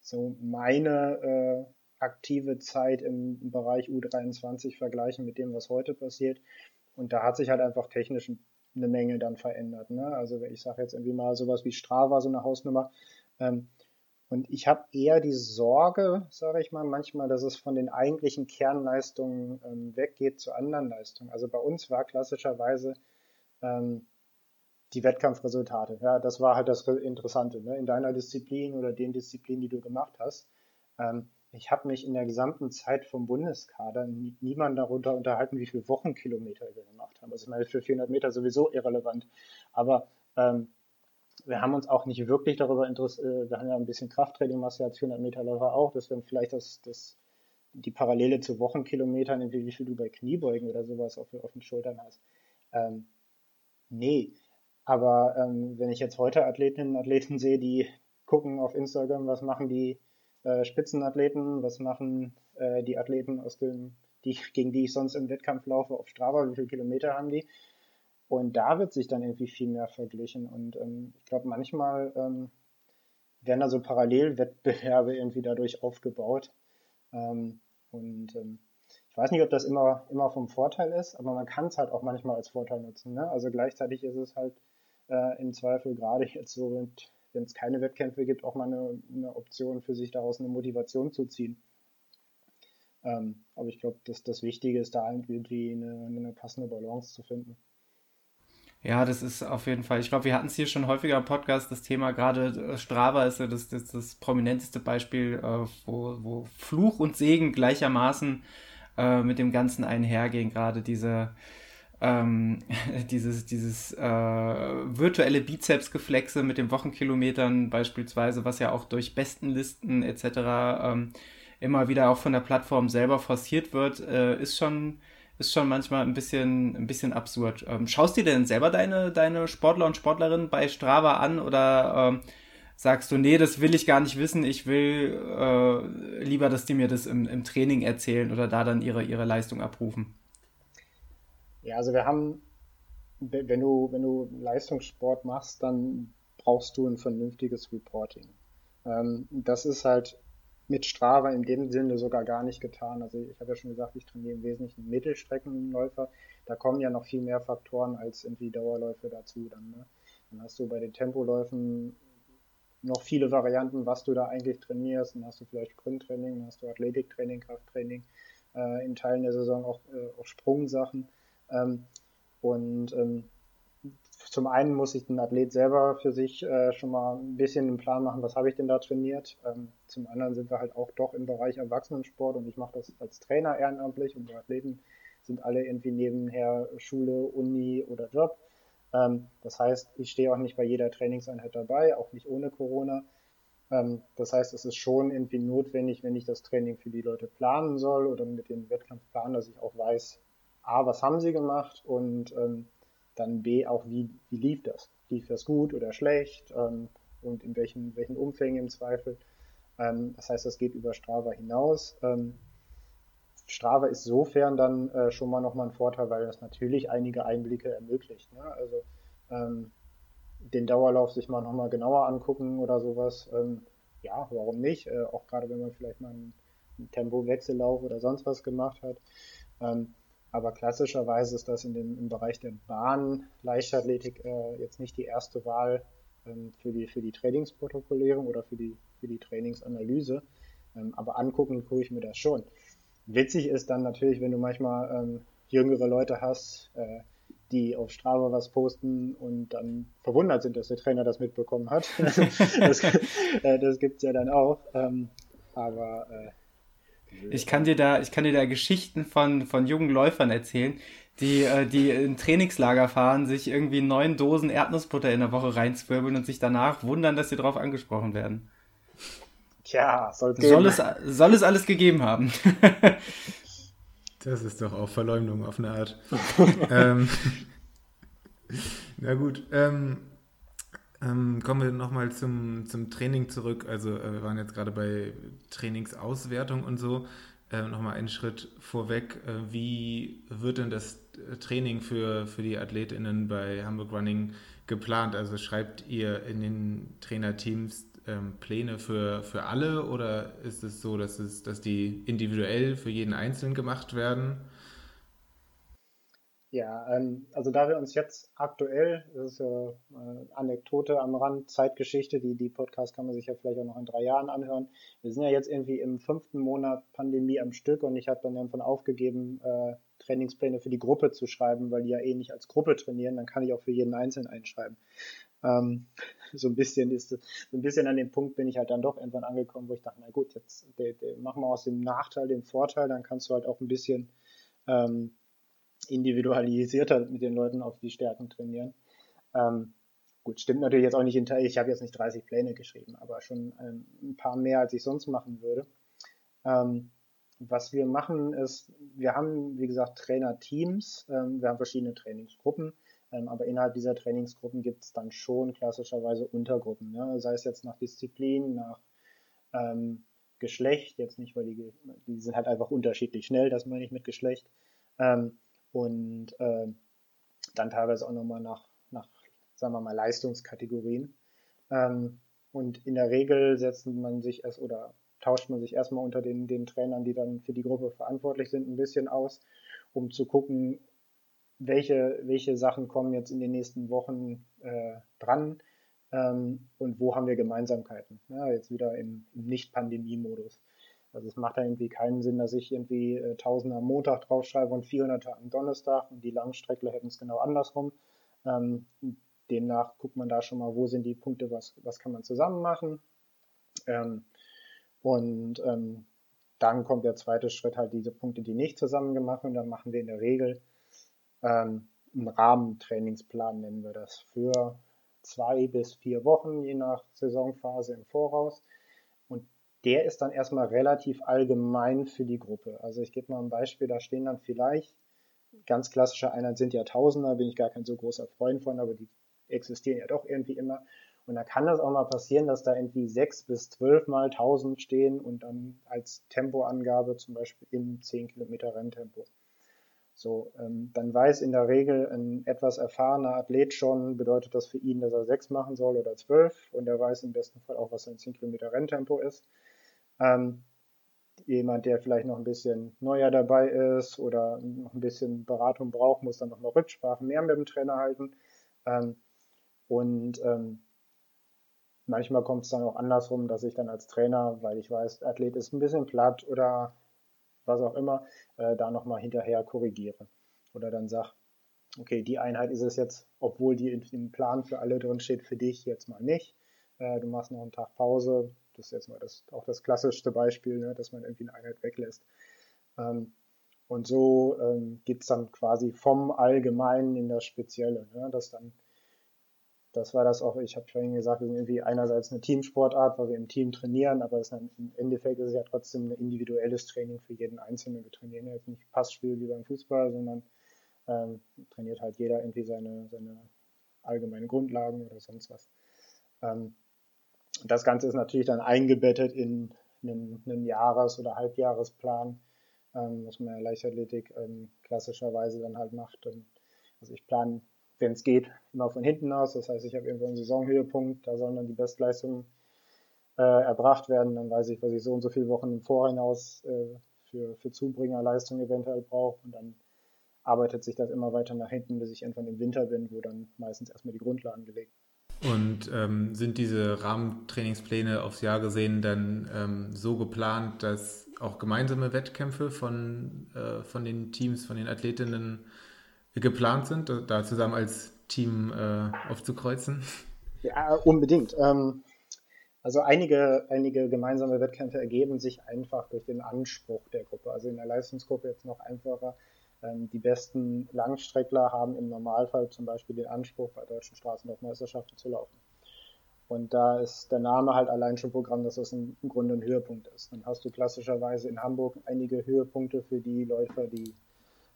so meine äh, aktive Zeit im, Bereich U23 vergleichen mit dem, was heute passiert. Und da hat sich halt einfach technisch eine Menge dann verändert. Ne? Also ich sage jetzt irgendwie mal sowas wie Strava, so eine Hausnummer. Ähm, und ich habe eher die Sorge, sage ich mal, manchmal, dass es von den eigentlichen Kernleistungen ähm, weggeht zu anderen Leistungen. Also bei uns war klassischerweise ähm, die Wettkampfresultate. Ja, das war halt das Interessante. Ne? In deiner Disziplin oder den Disziplinen, die du gemacht hast. Ähm, ich habe mich in der gesamten Zeit vom Bundeskader nie, niemand darunter unterhalten, wie viele Wochenkilometer wir gemacht haben. Also ich meine, für 400 Meter sowieso irrelevant. Aber ähm, wir haben uns auch nicht wirklich darüber interessiert, äh, wir haben ja ein bisschen Krafttraining, was ja als 400 Meter Läufer auch, dass wir vielleicht das, das, die Parallele zu Wochenkilometern, wie viel du bei Kniebeugen oder sowas auf, auf den Schultern hast. Ähm, nee, aber ähm, wenn ich jetzt heute Athletinnen und Athleten sehe, die gucken auf Instagram, was machen die äh, Spitzenathleten, was machen äh, die Athleten aus dem, die, gegen die ich sonst im Wettkampf laufe, auf Strava, wie viele Kilometer haben die? Und da wird sich dann irgendwie viel mehr verglichen. Und ähm, ich glaube, manchmal ähm, werden da so Parallelwettbewerbe irgendwie dadurch aufgebaut. Ähm, und ähm, ich weiß nicht, ob das immer, immer vom Vorteil ist, aber man kann es halt auch manchmal als Vorteil nutzen. Ne? Also gleichzeitig ist es halt äh, im Zweifel gerade jetzt so, wenn es keine Wettkämpfe gibt, auch mal eine, eine, Option für sich daraus eine Motivation zu ziehen. Ähm, aber ich glaube, dass das Wichtige ist, da irgendwie eine, eine passende Balance zu finden. Ja, das ist auf jeden Fall. Ich glaube, wir hatten es hier schon häufiger im Podcast, das Thema gerade äh, Strava ist ja das, das, das prominenteste Beispiel, äh, wo, wo Fluch und Segen gleichermaßen äh, mit dem Ganzen einhergehen. Gerade diese ähm, dieses, dieses äh, virtuelle Bizepsgeflexe mit den Wochenkilometern beispielsweise, was ja auch durch Bestenlisten etc. Ähm, immer wieder auch von der Plattform selber forciert wird, äh, ist schon ist schon manchmal ein bisschen, ein bisschen absurd. Ähm, schaust du dir denn selber deine, deine Sportler und Sportlerinnen bei Strava an oder ähm, sagst du, nee, das will ich gar nicht wissen, ich will äh, lieber, dass die mir das im, im Training erzählen oder da dann ihre, ihre Leistung abrufen? Ja, also wir haben, wenn du, wenn du Leistungssport machst, dann brauchst du ein vernünftiges Reporting. Ähm, das ist halt mit Strava in dem Sinne sogar gar nicht getan. Also ich habe ja schon gesagt, ich trainiere im Wesentlichen Mittelstreckenläufer. Da kommen ja noch viel mehr Faktoren als irgendwie Dauerläufe dazu. Dann, ne? dann hast du bei den Tempoläufen noch viele Varianten, was du da eigentlich trainierst. Dann hast du vielleicht Sprinttraining, dann hast du Athletiktraining, Krafttraining, äh, in Teilen der Saison auch, äh, auch Sprungsachen. Ähm, und ähm, zum einen muss sich ein Athlet selber für sich äh, schon mal ein bisschen einen Plan machen, was habe ich denn da trainiert. Ähm, zum anderen sind wir halt auch doch im Bereich Erwachsenensport und ich mache das als Trainer ehrenamtlich und die Athleten sind alle irgendwie nebenher Schule, Uni oder Job. Ähm, das heißt, ich stehe auch nicht bei jeder Trainingseinheit dabei, auch nicht ohne Corona. Ähm, das heißt, es ist schon irgendwie notwendig, wenn ich das Training für die Leute planen soll oder mit dem Wettkampf planen, dass ich auch weiß, A, was haben sie gemacht und ähm, dann B auch, wie, wie lief das? Lief das gut oder schlecht? Ähm, und in welchen, welchen Umfängen im Zweifel? Ähm, das heißt, das geht über Strava hinaus. Ähm, Strava ist sofern dann äh, schon mal nochmal ein Vorteil, weil das natürlich einige Einblicke ermöglicht. Ne? Also ähm, den Dauerlauf sich mal nochmal genauer angucken oder sowas. Ähm, ja, warum nicht? Äh, auch gerade wenn man vielleicht mal einen, einen Tempowechsellauf oder sonst was gemacht hat. Ähm, aber klassischerweise ist das in dem, im Bereich der Bahn Leichtathletik äh, jetzt nicht die erste Wahl ähm, für, die, für die Trainingsprotokollierung oder für die, für die Trainingsanalyse. Ähm, aber angucken tue ich mir das schon. Witzig ist dann natürlich, wenn du manchmal ähm, jüngere Leute hast, äh, die auf Strava was posten und dann verwundert sind, dass der Trainer das mitbekommen hat. das äh, das gibt es ja dann auch. Ähm, aber äh, ich kann dir da, ich kann dir da Geschichten von, von jungen Läufern erzählen, die, äh, die in Trainingslager fahren, sich irgendwie neun Dosen Erdnussbutter in der Woche reinzwirbeln und sich danach wundern, dass sie drauf angesprochen werden. Tja, soll, soll, es, soll es alles gegeben haben. das ist doch auch Verleumdung auf eine Art. ähm, na gut, ähm, ähm, kommen wir nochmal zum, zum Training zurück. Also äh, wir waren jetzt gerade bei Trainingsauswertung und so. Äh, nochmal einen Schritt vorweg. Äh, wie wird denn das Training für, für die AthletInnen bei Hamburg Running geplant? Also schreibt ihr in den Trainerteams ähm, Pläne für, für alle oder ist es so, dass, es, dass die individuell für jeden Einzelnen gemacht werden? Ja, ähm, also da wir uns jetzt aktuell, das ist ja äh, Anekdote am Rand, Zeitgeschichte, die, die Podcast kann man sich ja vielleicht auch noch in drei Jahren anhören. Wir sind ja jetzt irgendwie im fünften Monat Pandemie am Stück und ich habe dann irgendwann aufgegeben, äh, Trainingspläne für die Gruppe zu schreiben, weil die ja eh nicht als Gruppe trainieren, dann kann ich auch für jeden Einzelnen einschreiben. Ähm, so ein bisschen ist so ein bisschen an dem Punkt bin ich halt dann doch irgendwann angekommen, wo ich dachte, na gut, jetzt machen wir aus dem Nachteil den Vorteil, dann kannst du halt auch ein bisschen ähm, individualisierter mit den Leuten auf die Stärken trainieren. Ähm, gut, stimmt natürlich jetzt auch nicht in Teil, ich habe jetzt nicht 30 Pläne geschrieben, aber schon ähm, ein paar mehr, als ich sonst machen würde. Ähm, was wir machen ist, wir haben, wie gesagt, Trainerteams, ähm, wir haben verschiedene Trainingsgruppen, ähm, aber innerhalb dieser Trainingsgruppen gibt es dann schon klassischerweise Untergruppen, ne? sei es jetzt nach Disziplin, nach Geschlecht, jetzt nicht, weil die, die sind halt einfach unterschiedlich schnell, das meine ich mit Geschlecht. Ähm, und äh, dann teilweise auch nochmal nach, nach, sagen wir mal, Leistungskategorien. Ähm, und in der Regel setzt man sich erst oder tauscht man sich erstmal unter den, den Trainern, die dann für die Gruppe verantwortlich sind, ein bisschen aus, um zu gucken, welche, welche Sachen kommen jetzt in den nächsten Wochen äh, dran ähm, und wo haben wir Gemeinsamkeiten. Ja, jetzt wieder im, im Nicht-Pandemie-Modus. Also es macht da irgendwie keinen Sinn, dass ich irgendwie äh, Tausender am Montag draufschreibe und 400 am Donnerstag und die Langstreckler hätten es genau andersrum. Ähm, demnach guckt man da schon mal, wo sind die Punkte, was, was kann man zusammen machen. Ähm, und ähm, dann kommt der zweite Schritt halt diese Punkte, die nicht zusammen gemacht und dann machen wir in der Regel ähm, einen Rahmentrainingsplan, nennen wir das, für zwei bis vier Wochen, je nach Saisonphase im Voraus der ist dann erstmal relativ allgemein für die Gruppe. Also ich gebe mal ein Beispiel, da stehen dann vielleicht, ganz klassische Einheit sind ja Tausender, bin ich gar kein so großer Freund von, aber die existieren ja doch irgendwie immer. Und da kann das auch mal passieren, dass da irgendwie sechs bis zwölf mal tausend stehen und dann als Tempoangabe zum Beispiel im 10 Kilometer Renntempo. So, ähm, dann weiß in der Regel ein etwas erfahrener Athlet schon, bedeutet das für ihn, dass er sechs machen soll oder zwölf und er weiß im besten Fall auch, was sein 10 Kilometer Renntempo ist. Ähm, jemand, der vielleicht noch ein bisschen neuer dabei ist oder noch ein bisschen Beratung braucht, muss dann nochmal Rücksprachen mehr mit dem Trainer halten. Ähm, und ähm, manchmal kommt es dann auch andersrum, dass ich dann als Trainer, weil ich weiß, Athlet ist ein bisschen platt oder was auch immer, äh, da nochmal hinterher korrigiere. Oder dann sage, okay, die Einheit ist es jetzt, obwohl die im Plan für alle drin steht, für dich jetzt mal nicht. Äh, du machst noch einen Tag Pause, das ist jetzt mal das, auch das klassischste Beispiel, ne, dass man irgendwie eine Einheit weglässt. Ähm, und so ähm, geht es dann quasi vom Allgemeinen in das Spezielle. Ne, dass dann, das war das auch, ich habe vorhin gesagt, wir sind irgendwie einerseits eine Teamsportart, weil wir im Team trainieren, aber dann, im Endeffekt ist es ja trotzdem ein individuelles Training für jeden Einzelnen. Wir trainieren jetzt nicht Passspiel wie beim Fußball, sondern ähm, trainiert halt jeder irgendwie seine, seine allgemeinen Grundlagen oder sonst was. Ähm, das Ganze ist natürlich dann eingebettet in einen, einen Jahres- oder Halbjahresplan, ähm, was man ja Leichtathletik ähm, klassischerweise dann halt macht. Und, also ich plane, wenn es geht, immer von hinten aus. Das heißt, ich habe irgendwo einen Saisonhöhepunkt, da sollen dann die Bestleistungen äh, erbracht werden. Dann weiß ich, was ich so und so viele Wochen im Vorhinaus äh, für, für Zubringerleistung eventuell brauche. Und dann arbeitet sich das immer weiter nach hinten, bis ich irgendwann im Winter bin, wo dann meistens erstmal die Grundlagen gelegt und ähm, sind diese Rahmentrainingspläne aufs Jahr gesehen dann ähm, so geplant, dass auch gemeinsame Wettkämpfe von, äh, von den Teams, von den Athletinnen geplant sind, da zusammen als Team äh, aufzukreuzen? Ja, unbedingt. Ähm, also einige, einige gemeinsame Wettkämpfe ergeben sich einfach durch den Anspruch der Gruppe. Also in der Leistungsgruppe jetzt noch einfacher die besten Langstreckler haben im Normalfall zum Beispiel den Anspruch, bei deutschen Straßenlaufmeisterschaften zu laufen. Und da ist der Name halt allein schon Programm, dass das im Grunde ein Höhepunkt ist. Dann hast du klassischerweise in Hamburg einige Höhepunkte für die Läufer, die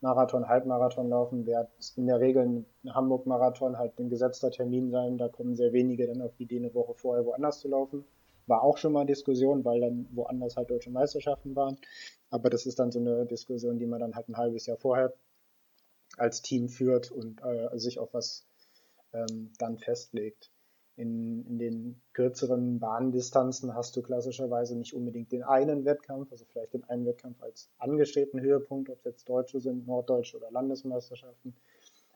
Marathon, Halbmarathon laufen, wird in der Regel ein Hamburg-Marathon halt ein gesetzter Termin sein. Da kommen sehr wenige dann auf die Idee, eine Woche vorher woanders zu laufen. War auch schon mal Diskussion, weil dann woanders halt deutsche Meisterschaften waren. Aber das ist dann so eine Diskussion, die man dann halt ein halbes Jahr vorher als Team führt und äh, sich auf was ähm, dann festlegt. In, in den kürzeren Bahndistanzen hast du klassischerweise nicht unbedingt den einen Wettkampf, also vielleicht den einen Wettkampf als angestrebten Höhepunkt, ob es jetzt Deutsche sind, Norddeutsche oder Landesmeisterschaften.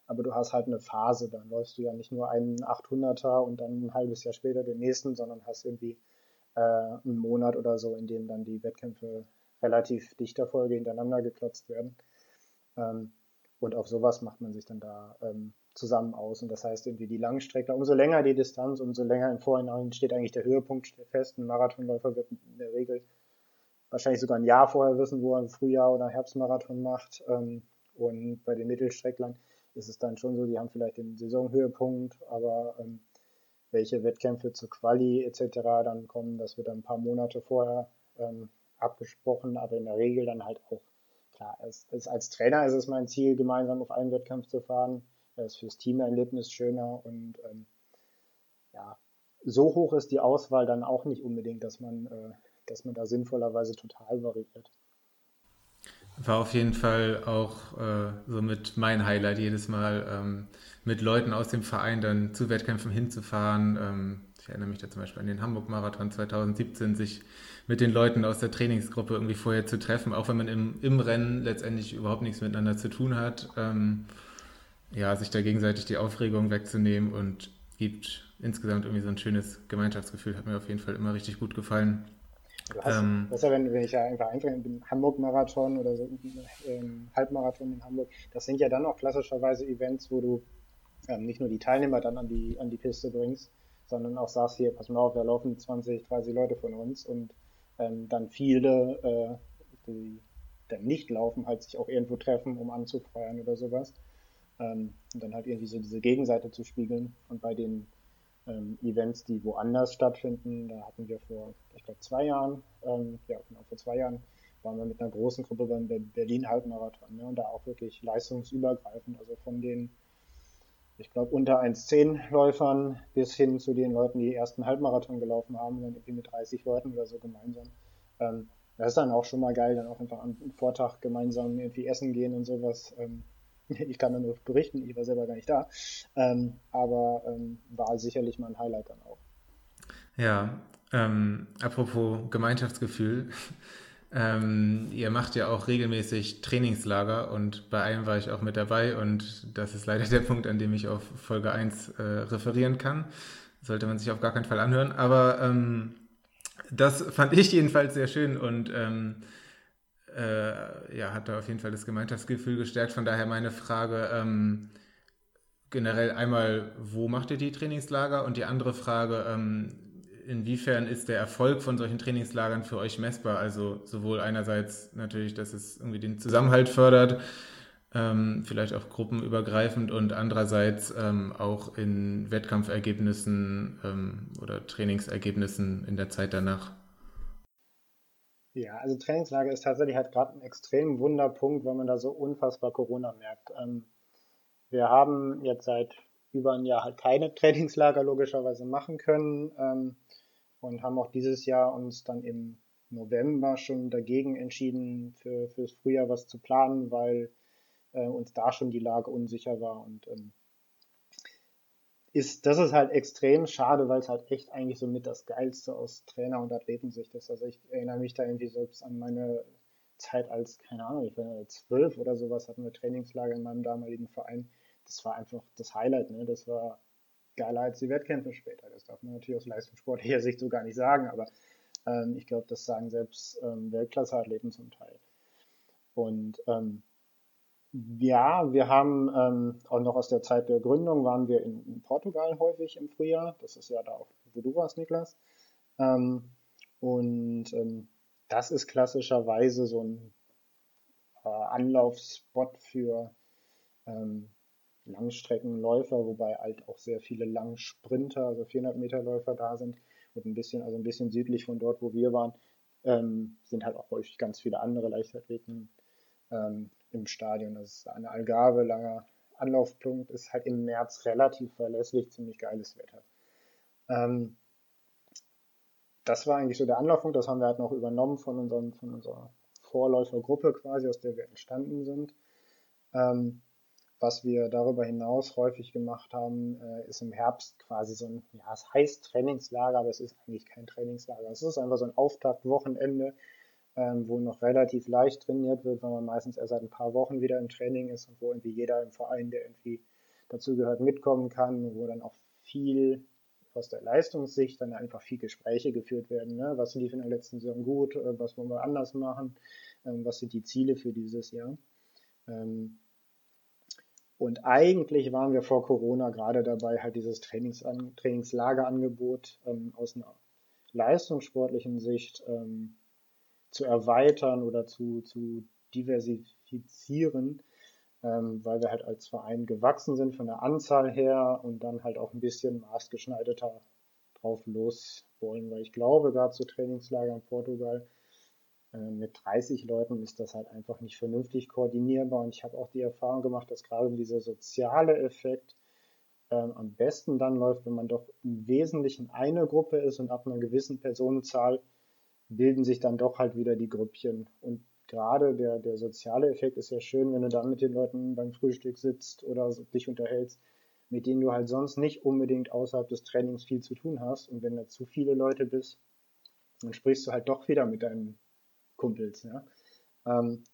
Aber du hast halt eine Phase, dann läufst du ja nicht nur einen 800er und dann ein halbes Jahr später den nächsten, sondern hast irgendwie äh, einen Monat oder so, in dem dann die Wettkämpfe relativ dichter Folge hintereinander geklotzt werden. Ähm, und auf sowas macht man sich dann da ähm, zusammen aus. Und das heißt irgendwie die Langstrecke, umso länger die Distanz, umso länger im Vorhinein steht eigentlich der Höhepunkt fest. Ein Marathonläufer wird in der Regel wahrscheinlich sogar ein Jahr vorher wissen, wo er im Frühjahr oder Herbstmarathon macht. Ähm, und bei den Mittelstrecklern ist es dann schon so, die haben vielleicht den Saisonhöhepunkt, aber ähm, welche Wettkämpfe zur Quali etc. dann kommen, das wird dann ein paar Monate vorher ähm, abgesprochen, aber in der Regel dann halt auch klar. Als, als Trainer ist es mein Ziel, gemeinsam auf einen Wettkampf zu fahren das ist fürs Teamerlebnis schöner und ähm, ja, so hoch ist die Auswahl dann auch nicht unbedingt, dass man, äh, dass man da sinnvollerweise total variiert. War auf jeden Fall auch äh, so mit mein Highlight jedes Mal, ähm, mit Leuten aus dem Verein dann zu Wettkämpfen hinzufahren. Ähm, ich erinnere mich da zum Beispiel an den Hamburg-Marathon 2017, sich mit den Leuten aus der Trainingsgruppe irgendwie vorher zu treffen, auch wenn man im, im Rennen letztendlich überhaupt nichts miteinander zu tun hat. Ähm, ja, sich da gegenseitig die Aufregung wegzunehmen und gibt insgesamt irgendwie so ein schönes Gemeinschaftsgefühl. Hat mir auf jeden Fall immer richtig gut gefallen. Hast, ähm, das ist ja, wenn, wenn ich ja einfach einfällt, im Hamburg-Marathon oder so ähm, Halbmarathon in Hamburg, das sind ja dann auch klassischerweise Events, wo du ähm, nicht nur die Teilnehmer dann an die, an die Piste bringst, sondern auch sagst, hier, pass mal auf, da laufen 20, 30 Leute von uns und ähm, dann viele, äh, die dann nicht laufen, halt sich auch irgendwo treffen, um anzufeuern oder sowas ähm, und dann halt irgendwie so diese Gegenseite zu spiegeln. Und bei den ähm, Events, die woanders stattfinden, da hatten wir vor, ich glaube, zwei Jahren, ähm, ja, genau, vor zwei Jahren, waren wir mit einer großen Gruppe beim Berlin Halbmarathon ne, und da auch wirklich leistungsübergreifend, also von den, ich glaube, unter 1,10 Läufern bis hin zu den Leuten, die ersten Halbmarathon gelaufen haben, dann irgendwie mit 30 Leuten oder so gemeinsam. Ähm, das ist dann auch schon mal geil, dann auch einfach am Vortag gemeinsam irgendwie essen gehen und sowas. Ähm, ich kann nur berichten, ich war selber gar nicht da. Ähm, aber ähm, war sicherlich mal ein Highlight dann auch. Ja, ähm, apropos Gemeinschaftsgefühl. Ähm, ihr macht ja auch regelmäßig Trainingslager und bei einem war ich auch mit dabei und das ist leider der Punkt, an dem ich auf Folge 1 äh, referieren kann. Sollte man sich auf gar keinen Fall anhören. Aber ähm, das fand ich jedenfalls sehr schön und ähm, äh, ja, hat da auf jeden Fall das Gemeinschaftsgefühl gestärkt. Von daher meine Frage ähm, generell einmal, wo macht ihr die Trainingslager? Und die andere Frage, ähm, inwiefern ist der Erfolg von solchen Trainingslagern für euch messbar? Also sowohl einerseits natürlich, dass es irgendwie den Zusammenhalt fördert, ähm, vielleicht auch gruppenübergreifend und andererseits ähm, auch in Wettkampfergebnissen ähm, oder Trainingsergebnissen in der Zeit danach. Ja, also Trainingslager ist tatsächlich halt gerade ein extrem Wunderpunkt, weil man da so unfassbar Corona merkt. Ähm, wir haben jetzt seit über ein Jahr halt keine Trainingslager logischerweise machen können ähm, und haben auch dieses Jahr uns dann im November schon dagegen entschieden, für fürs Frühjahr was zu planen, weil äh, uns da schon die Lage unsicher war und ähm, ist, das ist halt extrem schade, weil es halt echt eigentlich so mit das Geilste aus Trainer- und Athletensicht ist. Also ich erinnere mich da irgendwie selbst an meine Zeit als, keine Ahnung, ich war zwölf oder sowas, hatten wir Trainingslager in meinem damaligen Verein. Das war einfach das Highlight, ne? Das war geiler als die Wettkämpfe später. Das darf man natürlich aus leistungssportlicher Sicht so gar nicht sagen, aber ähm, ich glaube, das sagen selbst ähm, Weltklasse-Athleten zum Teil. Und ähm, ja, wir haben ähm, auch noch aus der Zeit der Gründung waren wir in, in, Portugal häufig im Frühjahr. Das ist ja da auch, wo du warst, Niklas. Ähm, und ähm, das ist klassischerweise so ein äh, Anlaufspot für ähm, Langstreckenläufer, wobei halt auch sehr viele Langsprinter, also 400 Meter Läufer da sind und ein bisschen, also ein bisschen südlich von dort, wo wir waren, ähm, sind halt auch häufig ganz viele andere Leichtathleten ähm, im Stadion. Das ist eine Algarve, langer Anlaufpunkt, ist halt im März relativ verlässlich, ziemlich geiles Wetter. Ähm, das war eigentlich so der Anlaufpunkt, das haben wir halt noch übernommen von, unseren, von unserer Vorläufergruppe quasi, aus der wir entstanden sind. Ähm, was wir darüber hinaus häufig gemacht haben, äh, ist im Herbst quasi so ein, ja, es heißt Trainingslager, aber es ist eigentlich kein Trainingslager. Es ist einfach so ein Auftaktwochenende, ähm, wo noch relativ leicht trainiert wird, weil man meistens erst seit ein paar Wochen wieder im Training ist und wo irgendwie jeder im Verein, der irgendwie dazu gehört, mitkommen kann, wo dann auch viel aus der Leistungssicht dann einfach viel Gespräche geführt werden. Ne? Was lief in der letzten Saison gut, äh, was wollen wir anders machen, ähm, was sind die Ziele für dieses Jahr. Ähm, und eigentlich waren wir vor Corona gerade dabei, halt dieses Trainings Trainingslagerangebot ähm, aus einer leistungssportlichen Sicht zu erweitern oder zu, zu diversifizieren, ähm, weil wir halt als Verein gewachsen sind von der Anzahl her und dann halt auch ein bisschen maßgeschneiderter drauf los wollen, weil ich glaube, gerade zu Trainingslager in Portugal äh, mit 30 Leuten ist das halt einfach nicht vernünftig koordinierbar. Und ich habe auch die Erfahrung gemacht, dass gerade dieser soziale Effekt ähm, am besten dann läuft, wenn man doch im Wesentlichen eine Gruppe ist und ab einer gewissen Personenzahl bilden sich dann doch halt wieder die Grüppchen und gerade der, der soziale Effekt ist ja schön, wenn du dann mit den Leuten beim Frühstück sitzt oder dich unterhältst, mit denen du halt sonst nicht unbedingt außerhalb des Trainings viel zu tun hast. Und wenn da zu viele Leute bist, dann sprichst du halt doch wieder mit deinen Kumpels. Ja? Ähm,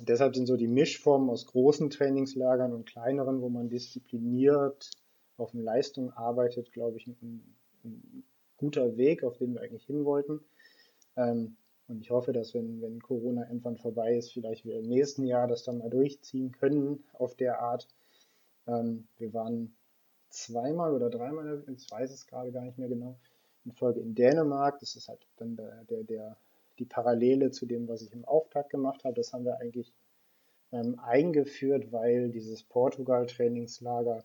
deshalb sind so die Mischformen aus großen Trainingslagern und kleineren, wo man diszipliniert auf eine Leistung arbeitet, glaube ich, ein, ein guter Weg, auf den wir eigentlich hin wollten. Ähm, und ich hoffe, dass wenn, wenn Corona irgendwann vorbei ist, vielleicht wir im nächsten Jahr das dann mal durchziehen können auf der Art. Ähm, wir waren zweimal oder dreimal, ich weiß es gerade gar nicht mehr genau, in Folge in Dänemark. Das ist halt dann der, der, der, die Parallele zu dem, was ich im Auftakt gemacht habe. Das haben wir eigentlich ähm, eingeführt, weil dieses Portugal-Trainingslager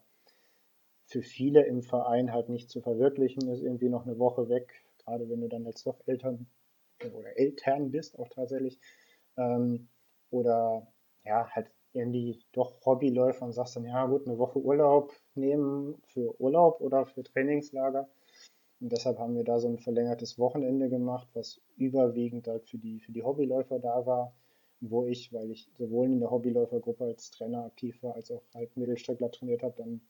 für viele im Verein halt nicht zu verwirklichen ist, irgendwie noch eine Woche weg, gerade wenn du dann jetzt doch Eltern oder Eltern bist auch tatsächlich. Ähm, oder ja, halt irgendwie doch Hobbyläufer und sagst dann, ja gut, eine Woche Urlaub nehmen für Urlaub oder für Trainingslager. Und deshalb haben wir da so ein verlängertes Wochenende gemacht, was überwiegend halt für die, für die Hobbyläufer da war, wo ich, weil ich sowohl in der Hobbyläufergruppe als Trainer aktiv war, als auch halt Mittelstreckler trainiert habe, dann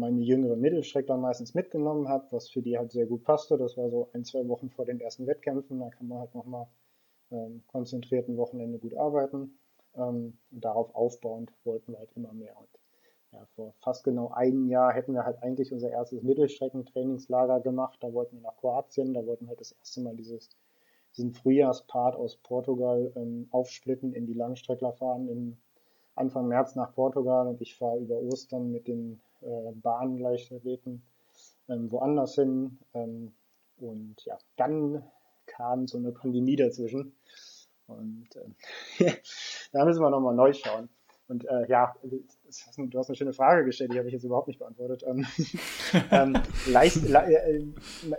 meine jüngere Mittelstreckler meistens mitgenommen habe, was für die halt sehr gut passte. Das war so ein, zwei Wochen vor den ersten Wettkämpfen. Da kann man halt nochmal ähm, konzentriert ein Wochenende gut arbeiten. Ähm, und darauf aufbauend wollten wir halt immer mehr. Und ja, vor fast genau einem Jahr hätten wir halt eigentlich unser erstes Mittelstreckentrainingslager gemacht. Da wollten wir nach Kroatien, da wollten wir halt das erste Mal dieses, diesen Frühjahrspart aus Portugal ähm, aufsplitten, in die Langstreckler fahren, im Anfang März nach Portugal und ich fahre über Ostern mit den äh, Bahnleichtathleten ähm, woanders hin. Ähm, und ja, dann kam so eine Pandemie dazwischen. Und äh, da müssen wir nochmal neu schauen. Und äh, ja, du hast eine schöne Frage gestellt, die habe ich jetzt überhaupt nicht beantwortet. Ähm, ähm, leicht, le äh,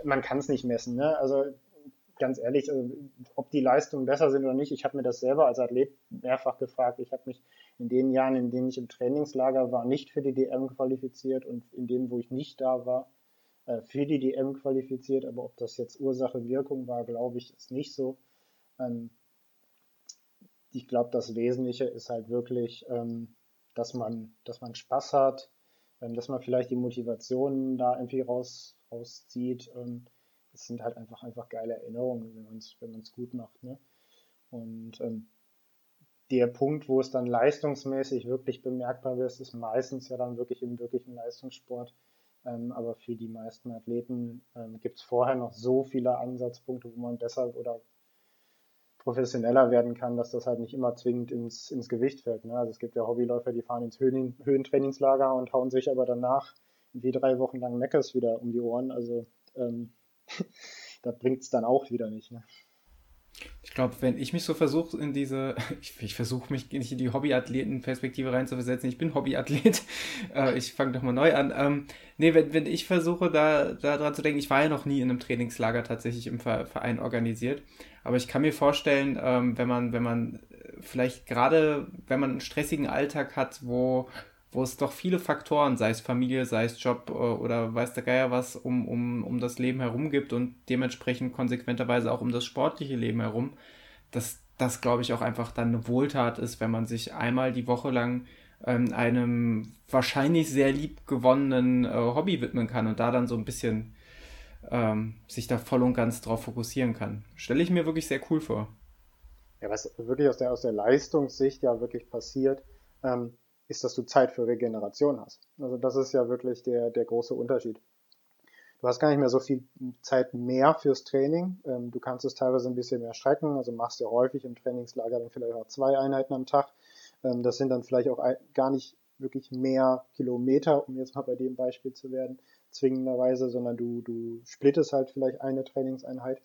man kann es nicht messen. Ne? Also ganz ehrlich, also, ob die Leistungen besser sind oder nicht, ich habe mir das selber als Athlet mehrfach gefragt. Ich habe mich in den Jahren, in denen ich im Trainingslager war, nicht für die DM qualifiziert und in denen, wo ich nicht da war, äh, für die DM qualifiziert. Aber ob das jetzt Ursache, Wirkung war, glaube ich, ist nicht so. Ähm, ich glaube, das Wesentliche ist halt wirklich, ähm, dass man, dass man Spaß hat, ähm, dass man vielleicht die Motivation da irgendwie raus, rauszieht. Es sind halt einfach, einfach geile Erinnerungen, wenn man es wenn gut macht. Ne? Und der Punkt, wo es dann leistungsmäßig wirklich bemerkbar wird, ist meistens ja dann wirklich im wirklichen Leistungssport. Ähm, aber für die meisten Athleten ähm, gibt es vorher noch so viele Ansatzpunkte, wo man besser oder professioneller werden kann, dass das halt nicht immer zwingend ins, ins Gewicht fällt. Ne? Also es gibt ja Hobbyläufer, die fahren ins Höhen, Höhentrainingslager und hauen sich aber danach wie drei Wochen lang Meckers wieder um die Ohren. Also ähm, da bringt es dann auch wieder nicht. Ne? Ich glaube, wenn ich mich so versuche in diese, ich, ich versuche mich nicht in die Hobbyathleten-Perspektive reinzuversetzen, ich bin Hobbyathlet, äh, ich fange doch mal neu an. Ähm, nee, wenn, wenn ich versuche, da, da dran zu denken, ich war ja noch nie in einem Trainingslager tatsächlich im Verein organisiert, aber ich kann mir vorstellen, ähm, wenn man, wenn man vielleicht gerade, wenn man einen stressigen Alltag hat, wo wo es doch viele Faktoren, sei es Familie, sei es Job äh, oder weiß der Geier was, um, um, um das Leben herum gibt und dementsprechend konsequenterweise auch um das sportliche Leben herum, dass das, glaube ich, auch einfach dann eine Wohltat ist, wenn man sich einmal die Woche lang ähm, einem wahrscheinlich sehr lieb gewonnenen äh, Hobby widmen kann und da dann so ein bisschen ähm, sich da voll und ganz drauf fokussieren kann. Stelle ich mir wirklich sehr cool vor. Ja, was wirklich aus der, aus der Leistungssicht ja wirklich passiert, ähm, ist, dass du Zeit für Regeneration hast. Also das ist ja wirklich der, der große Unterschied. Du hast gar nicht mehr so viel Zeit mehr fürs Training. Ähm, du kannst es teilweise ein bisschen mehr strecken. Also machst ja häufig im Trainingslager dann vielleicht auch zwei Einheiten am Tag. Ähm, das sind dann vielleicht auch gar nicht wirklich mehr Kilometer, um jetzt mal bei dem Beispiel zu werden, zwingenderweise, sondern du, du splittest halt vielleicht eine Trainingseinheit.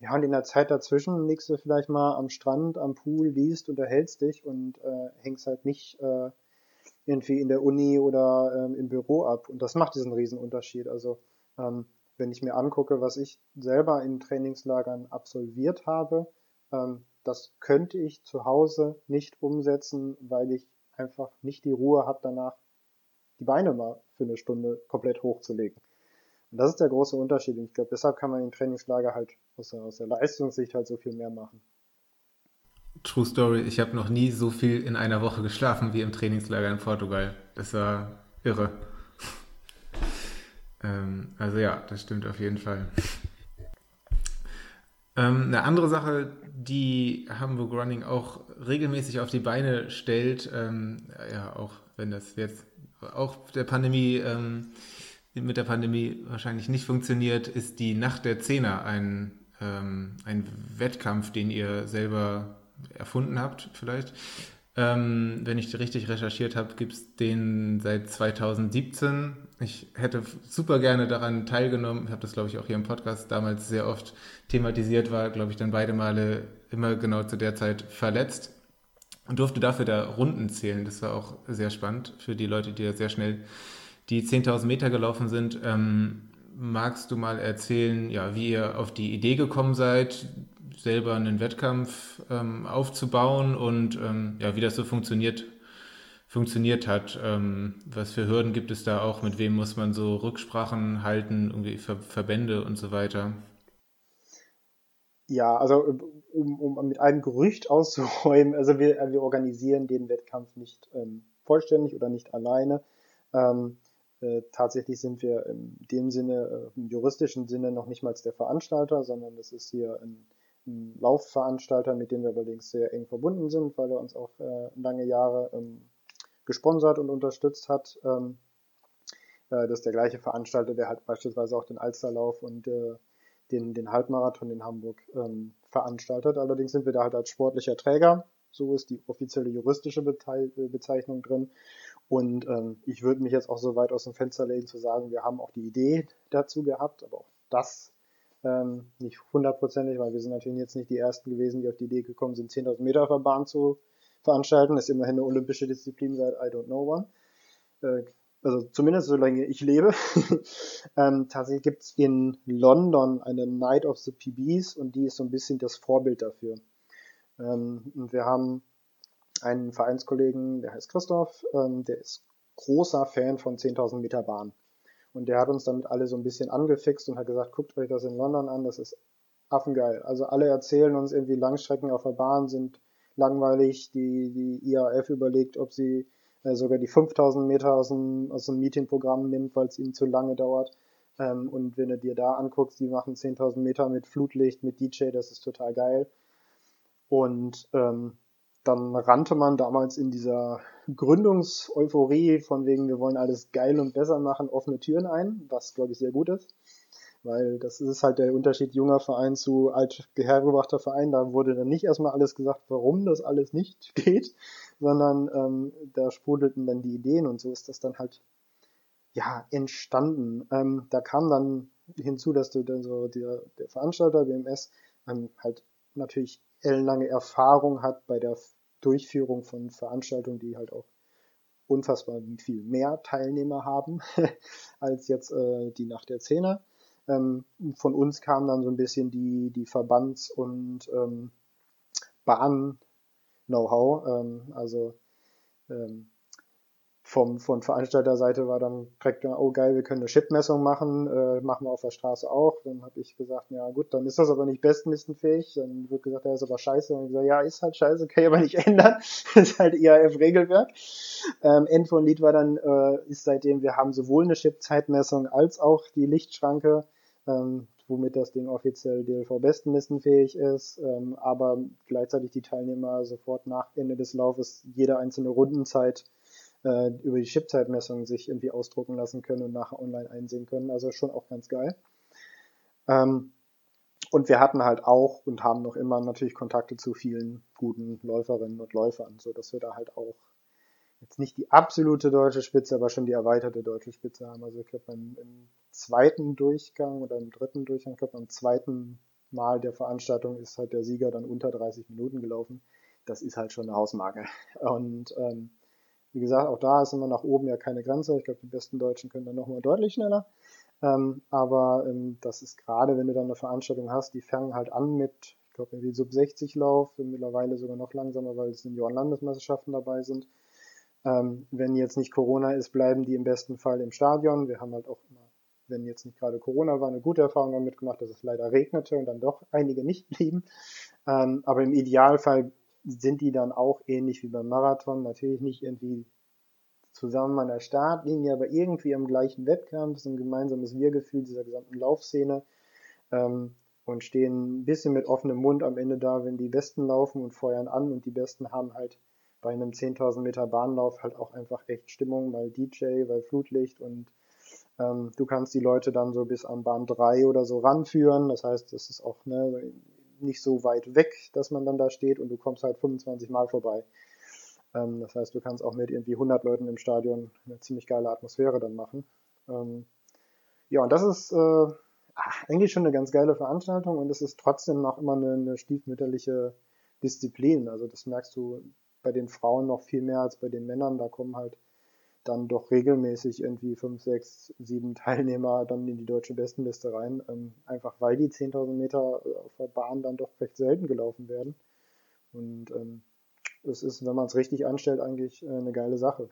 Ja, und in der Zeit dazwischen liegst du vielleicht mal am Strand, am Pool, liest, unterhältst dich und äh, hängst halt nicht äh, irgendwie in der Uni oder ähm, im Büro ab. Und das macht diesen riesen Unterschied. Also ähm, wenn ich mir angucke, was ich selber in Trainingslagern absolviert habe, ähm, das könnte ich zu Hause nicht umsetzen, weil ich einfach nicht die Ruhe habe, danach die Beine mal für eine Stunde komplett hochzulegen. Und das ist der große Unterschied. Und ich glaube, deshalb kann man im Trainingslager halt aus der, aus der Leistungssicht halt so viel mehr machen. True Story, ich habe noch nie so viel in einer Woche geschlafen wie im Trainingslager in Portugal. Das war irre. ähm, also ja, das stimmt auf jeden Fall. Ähm, eine andere Sache, die Hamburg Running auch regelmäßig auf die Beine stellt, ähm, ja, auch wenn das jetzt auch der Pandemie, ähm, mit der Pandemie wahrscheinlich nicht funktioniert, ist die Nacht der Zehner ein, ähm, ein Wettkampf, den ihr selber erfunden habt, vielleicht. Ähm, wenn ich richtig recherchiert habe, gibt es den seit 2017. Ich hätte super gerne daran teilgenommen. Ich habe das, glaube ich, auch hier im Podcast damals sehr oft thematisiert, war, glaube ich, dann beide Male immer genau zu der Zeit verletzt und durfte dafür da Runden zählen. Das war auch sehr spannend für die Leute, die ja sehr schnell die 10.000 Meter gelaufen sind. Ähm, magst du mal erzählen, ja, wie ihr auf die Idee gekommen seid, selber einen Wettkampf ähm, aufzubauen und ähm, ja, wie das so funktioniert, funktioniert hat. Ähm, was für Hürden gibt es da auch? Mit wem muss man so Rücksprachen halten, irgendwie Ver Verbände und so weiter? Ja, also um, um mit einem Gerücht auszuräumen, also wir, wir organisieren den Wettkampf nicht ähm, vollständig oder nicht alleine. Ähm, äh, tatsächlich sind wir in dem Sinne, äh, im juristischen Sinne noch nicht mal der Veranstalter, sondern das ist hier ein Laufveranstalter, mit dem wir allerdings sehr eng verbunden sind, weil er uns auch äh, lange Jahre ähm, gesponsert und unterstützt hat. Ähm, äh, das ist der gleiche Veranstalter, der halt beispielsweise auch den Alsterlauf und äh, den, den Halbmarathon in Hamburg ähm, veranstaltet. Allerdings sind wir da halt als sportlicher Träger. So ist die offizielle juristische äh, Bezeichnung drin. Und ähm, ich würde mich jetzt auch so weit aus dem Fenster legen zu sagen, wir haben auch die Idee dazu gehabt, aber auch das ähm, nicht hundertprozentig, weil wir sind natürlich jetzt nicht die Ersten gewesen, die auf die Idee gekommen sind, 10.000 Meter auf der Bahn zu veranstalten. Das ist immerhin eine olympische Disziplin seit I don't know one. Äh, also zumindest solange ich lebe. ähm, tatsächlich gibt's in London eine Night of the PBs und die ist so ein bisschen das Vorbild dafür. Ähm, und wir haben einen Vereinskollegen, der heißt Christoph, ähm, der ist großer Fan von 10.000 Meter Bahn. Und der hat uns damit alle so ein bisschen angefixt und hat gesagt, guckt euch das in London an, das ist affengeil. Also alle erzählen uns irgendwie Langstrecken auf der Bahn sind langweilig. Die, die IAF überlegt, ob sie äh, sogar die 5000 Meter aus dem, aus dem Meetingprogramm nimmt, weil es ihnen zu lange dauert. Ähm, und wenn du dir da anguckst, die machen 10.000 Meter mit Flutlicht, mit DJ, das ist total geil. Und ähm, dann rannte man damals in dieser Gründungseuphorie von wegen, wir wollen alles geil und besser machen, offene Türen ein, was glaube ich sehr gut ist. Weil das ist halt der Unterschied junger Verein zu alt hergebrachter Verein. Da wurde dann nicht erstmal alles gesagt, warum das alles nicht geht, sondern ähm, da sprudelten dann die Ideen und so ist das dann halt ja entstanden. Ähm, da kam dann hinzu, dass du dann so der, der Veranstalter BMS ähm, halt natürlich ellenlange Erfahrung hat bei der Durchführung von Veranstaltungen, die halt auch unfassbar viel mehr Teilnehmer haben als jetzt äh, die Nacht der Zehner. Ähm, von uns kam dann so ein bisschen die, die Verbands- und ähm, Bahn-Know-how. Ähm, also ähm, vom, von Veranstalterseite war dann direkt, oh geil, wir können eine Chipmessung machen, äh, machen wir auf der Straße auch. Dann habe ich gesagt, ja gut, dann ist das aber nicht bestenlistenfähig. Dann wird gesagt, ja, ist aber scheiße. Und gesagt, ja, ist halt scheiße, kann ich aber nicht ändern. ist halt IAF-Regelwerk. Ähm, End von Lied war dann, äh, ist seitdem, wir haben sowohl eine Chip-Zeitmessung als auch die Lichtschranke, ähm, womit das Ding offiziell DLV-bestenlistenfähig ist, ähm, aber gleichzeitig die Teilnehmer sofort nach Ende des Laufes jede einzelne Rundenzeit äh, über die Chipzeitmessung sich irgendwie ausdrucken lassen können und nachher online einsehen können. Also schon auch ganz geil. Ähm, und wir hatten halt auch und haben noch immer natürlich Kontakte zu vielen guten Läuferinnen und Läufern, so dass wir da halt auch jetzt nicht die absolute deutsche Spitze, aber schon die erweiterte deutsche Spitze haben. Also ich glaube beim im zweiten Durchgang oder im dritten Durchgang, ich glaube beim zweiten Mal der Veranstaltung ist halt der Sieger dann unter 30 Minuten gelaufen. Das ist halt schon eine Hausmarke. Und ähm, wie gesagt, auch da ist immer nach oben ja keine Grenze. Ich glaube, die besten Deutschen können dann nochmal deutlich schneller. Ähm, aber ähm, das ist gerade, wenn du dann eine Veranstaltung hast, die fangen halt an mit, ich glaube, irgendwie Sub 60 Lauf, mittlerweile sogar noch langsamer, weil Senioren-Landesmeisterschaften dabei sind. Ähm, wenn jetzt nicht Corona ist, bleiben die im besten Fall im Stadion. Wir haben halt auch immer, wenn jetzt nicht gerade Corona war, eine gute Erfahrung damit gemacht, dass es leider regnete und dann doch einige nicht blieben. Ähm, aber im Idealfall sind die dann auch ähnlich wie beim Marathon, natürlich nicht irgendwie zusammen an der Startlinie, aber irgendwie am gleichen Wettkampf, so ein gemeinsames Wir-Gefühl dieser gesamten Laufszene ähm, und stehen ein bisschen mit offenem Mund am Ende da, wenn die Besten laufen und feuern an. Und die Besten haben halt bei einem 10.000 Meter Bahnlauf halt auch einfach echt Stimmung, weil DJ, weil Flutlicht und ähm, du kannst die Leute dann so bis an Bahn 3 oder so ranführen. Das heißt, das ist auch ne, nicht so weit weg, dass man dann da steht und du kommst halt 25 Mal vorbei. Ähm, das heißt, du kannst auch mit irgendwie 100 Leuten im Stadion eine ziemlich geile Atmosphäre dann machen. Ähm, ja, und das ist äh, eigentlich schon eine ganz geile Veranstaltung und es ist trotzdem noch immer eine, eine stiefmütterliche Disziplin. Also das merkst du bei den Frauen noch viel mehr als bei den Männern. Da kommen halt dann doch regelmäßig irgendwie fünf, sechs, sieben Teilnehmer dann in die deutsche Bestenliste rein, ähm, einfach weil die 10.000 Meter auf der Bahn dann doch recht selten gelaufen werden. Und ähm, es ist, wenn man es richtig anstellt, eigentlich äh, eine geile Sache.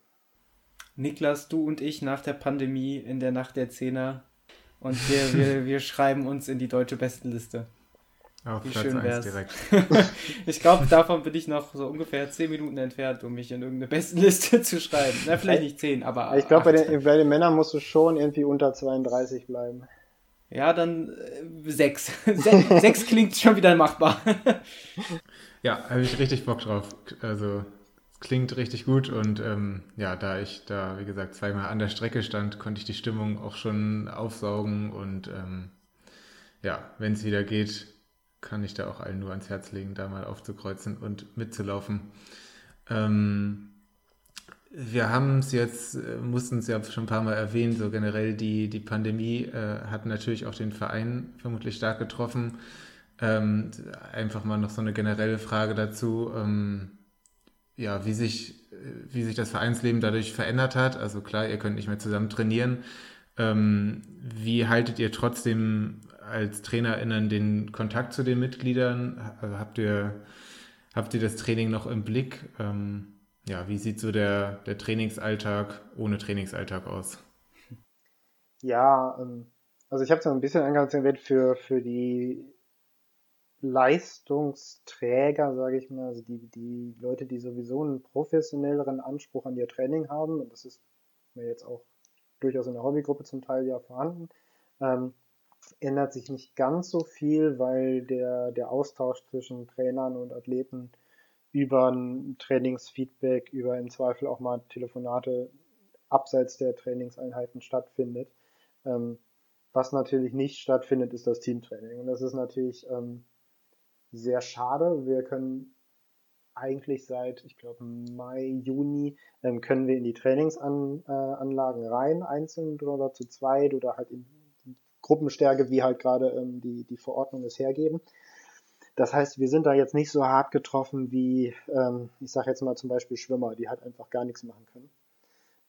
Niklas, du und ich nach der Pandemie in der Nacht der Zehner und wir, wir, wir schreiben uns in die deutsche Bestenliste. Auf Wie Platz schön wär's. direkt. ich glaube, davon bin ich noch so ungefähr 10 Minuten entfernt, um mich in irgendeine Bestenliste zu schreiben. Na, vielleicht nicht 10, aber. Ich glaube, bei den, bei den Männern musst du schon irgendwie unter 32 bleiben. Ja, dann äh, 6. 6 klingt schon wieder machbar. ja, habe ich richtig Bock drauf. Also, es klingt richtig gut und ähm, ja, da ich da, wie gesagt, zweimal an der Strecke stand, konnte ich die Stimmung auch schon aufsaugen und ähm, ja, wenn es wieder geht, kann ich da auch allen nur ans Herz legen, da mal aufzukreuzen und mitzulaufen. Ähm, wir haben es jetzt, äh, mussten es ja schon ein paar Mal erwähnen, so generell die, die Pandemie äh, hat natürlich auch den Verein vermutlich stark getroffen. Ähm, einfach mal noch so eine generelle Frage dazu, ähm, ja, wie sich, wie sich das Vereinsleben dadurch verändert hat. Also klar, ihr könnt nicht mehr zusammen trainieren. Ähm, wie haltet ihr trotzdem als TrainerInnen den Kontakt zu den Mitgliedern? Also habt ihr, habt ihr das Training noch im Blick? Ähm, ja, wie sieht so der, der Trainingsalltag ohne Trainingsalltag aus? Ja, ähm, also ich habe es ein bisschen eingangs erwähnt für, für die Leistungsträger, sage ich mal, also die, die Leute, die sowieso einen professionelleren Anspruch an ihr Training haben, und das ist mir jetzt auch durchaus in der Hobbygruppe zum Teil ja vorhanden, ähm, ändert sich nicht ganz so viel, weil der, der Austausch zwischen Trainern und Athleten über ein Trainingsfeedback, über im Zweifel auch mal Telefonate abseits der Trainingseinheiten stattfindet. Ähm, was natürlich nicht stattfindet, ist das Teamtraining. Und das ist natürlich ähm, sehr schade. Wir können eigentlich seit, ich glaube, Mai, Juni, ähm, können wir in die Trainingsanlagen äh, rein, einzeln oder zu zweit oder halt in Gruppenstärke, wie halt gerade ähm, die, die Verordnung es hergeben. das heißt, wir sind da jetzt nicht so hart getroffen wie, ähm, ich sage jetzt mal zum Beispiel Schwimmer, die halt einfach gar nichts machen können.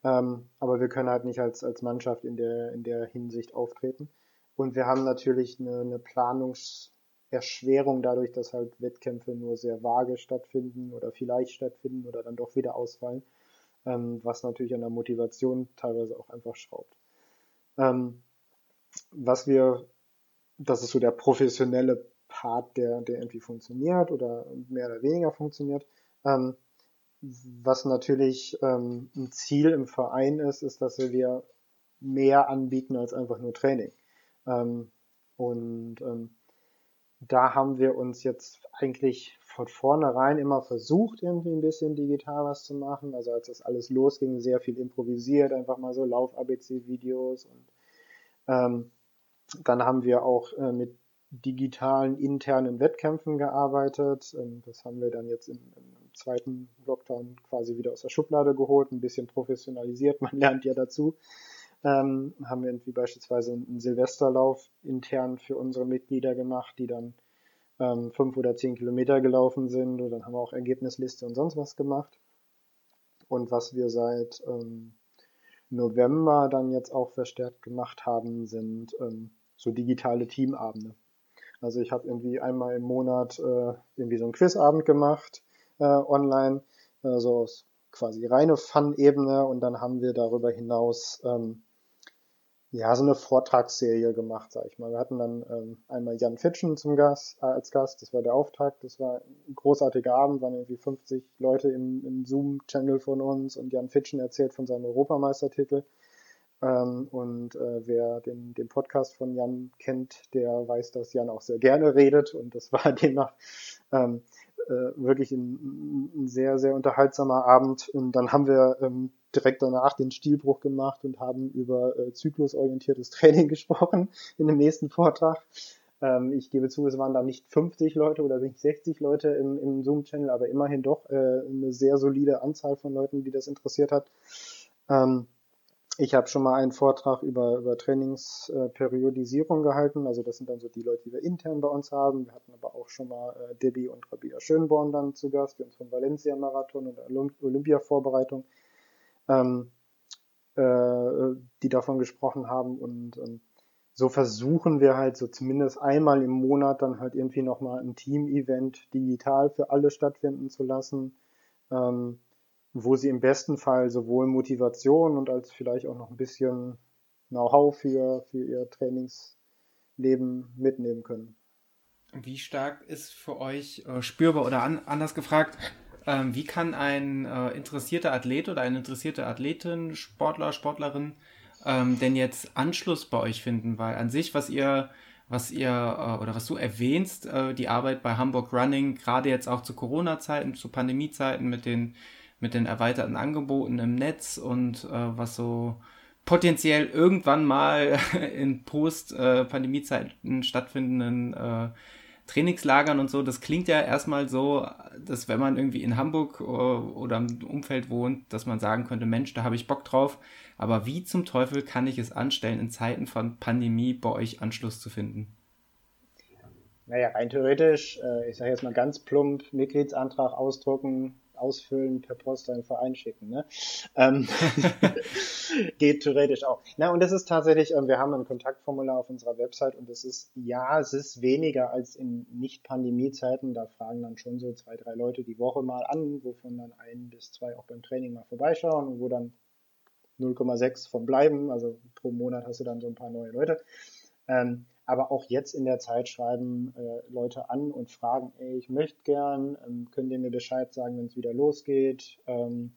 Ähm, aber wir können halt nicht als, als Mannschaft in der, in der Hinsicht auftreten. Und wir haben natürlich eine, eine Planungserschwerung dadurch, dass halt Wettkämpfe nur sehr vage stattfinden oder vielleicht stattfinden oder dann doch wieder ausfallen, ähm, was natürlich an der Motivation teilweise auch einfach schraubt. Ähm, was wir, das ist so der professionelle Part, der, der irgendwie funktioniert oder mehr oder weniger funktioniert. Ähm, was natürlich ähm, ein Ziel im Verein ist, ist, dass wir mehr anbieten als einfach nur Training. Ähm, und ähm, da haben wir uns jetzt eigentlich von vornherein immer versucht, irgendwie ein bisschen digital was zu machen. Also als das alles losging, sehr viel improvisiert, einfach mal so Lauf-ABC-Videos und ähm, dann haben wir auch äh, mit digitalen internen Wettkämpfen gearbeitet. Ähm, das haben wir dann jetzt im, im, zweiten Lockdown quasi wieder aus der Schublade geholt, ein bisschen professionalisiert. Man lernt ja dazu. Ähm, haben wir irgendwie beispielsweise einen Silvesterlauf intern für unsere Mitglieder gemacht, die dann ähm, fünf oder zehn Kilometer gelaufen sind. Und dann haben wir auch Ergebnisliste und sonst was gemacht. Und was wir seit ähm, November dann jetzt auch verstärkt gemacht haben, sind ähm, so digitale Teamabende. Also ich habe irgendwie einmal im Monat äh, irgendwie so einen Quizabend gemacht äh, online, äh, so aus quasi reine Fun-Ebene und dann haben wir darüber hinaus ähm, ja so eine Vortragsserie gemacht, sag ich mal. Wir hatten dann ähm, einmal Jan Fitschen zum Gast, äh, als Gast, das war der Auftakt, das war ein großartiger Abend, waren irgendwie 50 Leute im, im Zoom-Channel von uns und Jan Fitschen erzählt von seinem Europameistertitel. Ähm, und äh, wer den, den Podcast von Jan kennt, der weiß, dass Jan auch sehr gerne redet und das war demnach ähm, äh, wirklich ein, ein, sehr, sehr unterhaltsamer Abend. Und dann haben wir ähm, direkt danach den Stilbruch gemacht und haben über äh, zyklusorientiertes Training gesprochen in dem nächsten Vortrag. Ähm, ich gebe zu, es waren da nicht 50 Leute oder nicht 60 Leute im, im Zoom-Channel, aber immerhin doch äh, eine sehr solide Anzahl von Leuten, die das interessiert hat. Ähm, ich habe schon mal einen Vortrag über, über Trainingsperiodisierung gehalten. Also das sind dann so die Leute, die wir intern bei uns haben. Wir hatten aber auch schon mal äh, Debbie und Rabia Schönborn dann zu Gast, die uns vom Valencia-Marathon und der Olympia-Vorbereitung, ähm, äh, die davon gesprochen haben. Und ähm, so versuchen wir halt so zumindest einmal im Monat dann halt irgendwie nochmal ein Team-Event digital für alle stattfinden zu lassen. Ähm, wo sie im besten Fall sowohl Motivation und als vielleicht auch noch ein bisschen Know-how für, für ihr Trainingsleben mitnehmen können. Wie stark ist für euch äh, spürbar oder an, anders gefragt, ähm, wie kann ein äh, interessierter Athlet oder eine interessierte Athletin, Sportler, Sportlerin ähm, denn jetzt Anschluss bei euch finden? Weil an sich, was ihr, was ihr äh, oder was du erwähnst, äh, die Arbeit bei Hamburg Running, gerade jetzt auch zu Corona-Zeiten, zu Pandemie-Zeiten mit den mit den erweiterten Angeboten im Netz und äh, was so potenziell irgendwann mal in Post-Pandemie-Zeiten stattfindenden äh, Trainingslagern und so, das klingt ja erstmal so, dass wenn man irgendwie in Hamburg äh, oder im Umfeld wohnt, dass man sagen könnte, Mensch, da habe ich Bock drauf. Aber wie zum Teufel kann ich es anstellen, in Zeiten von Pandemie bei euch Anschluss zu finden? Naja, rein theoretisch, äh, ich sage jetzt mal ganz plump, Mitgliedsantrag ausdrucken, ausfüllen, per Post einen Verein schicken. Ne? Ähm, geht theoretisch auch. Na, und das ist tatsächlich, ähm, wir haben ein Kontaktformular auf unserer Website und es ist, ja, es ist weniger als in Nicht-Pandemie-Zeiten. Da fragen dann schon so zwei, drei Leute die Woche mal an, wovon dann ein bis zwei auch beim Training mal vorbeischauen und wo dann 0,6 von bleiben. Also pro Monat hast du dann so ein paar neue Leute. Ähm, aber auch jetzt in der Zeit schreiben äh, Leute an und fragen, ey, ich möchte gern, ähm, könnt ihr mir Bescheid sagen, wenn es wieder losgeht? Ähm,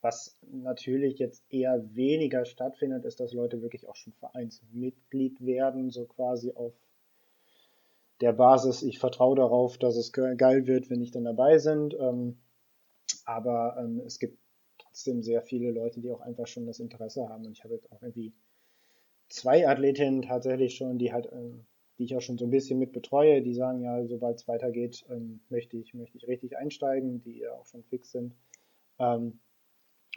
was natürlich jetzt eher weniger stattfindet, ist, dass Leute wirklich auch schon Vereinsmitglied werden, so quasi auf der Basis, ich vertraue darauf, dass es geil wird, wenn ich dann dabei sind. Ähm, aber ähm, es gibt trotzdem sehr viele Leute, die auch einfach schon das Interesse haben. Und ich habe jetzt auch irgendwie zwei Athletinnen tatsächlich schon, die halt, ähm, die ich auch schon so ein bisschen mit betreue, die sagen ja, sobald es weitergeht, ähm, möchte ich, möchte ich richtig einsteigen, die auch schon fix sind. Ähm,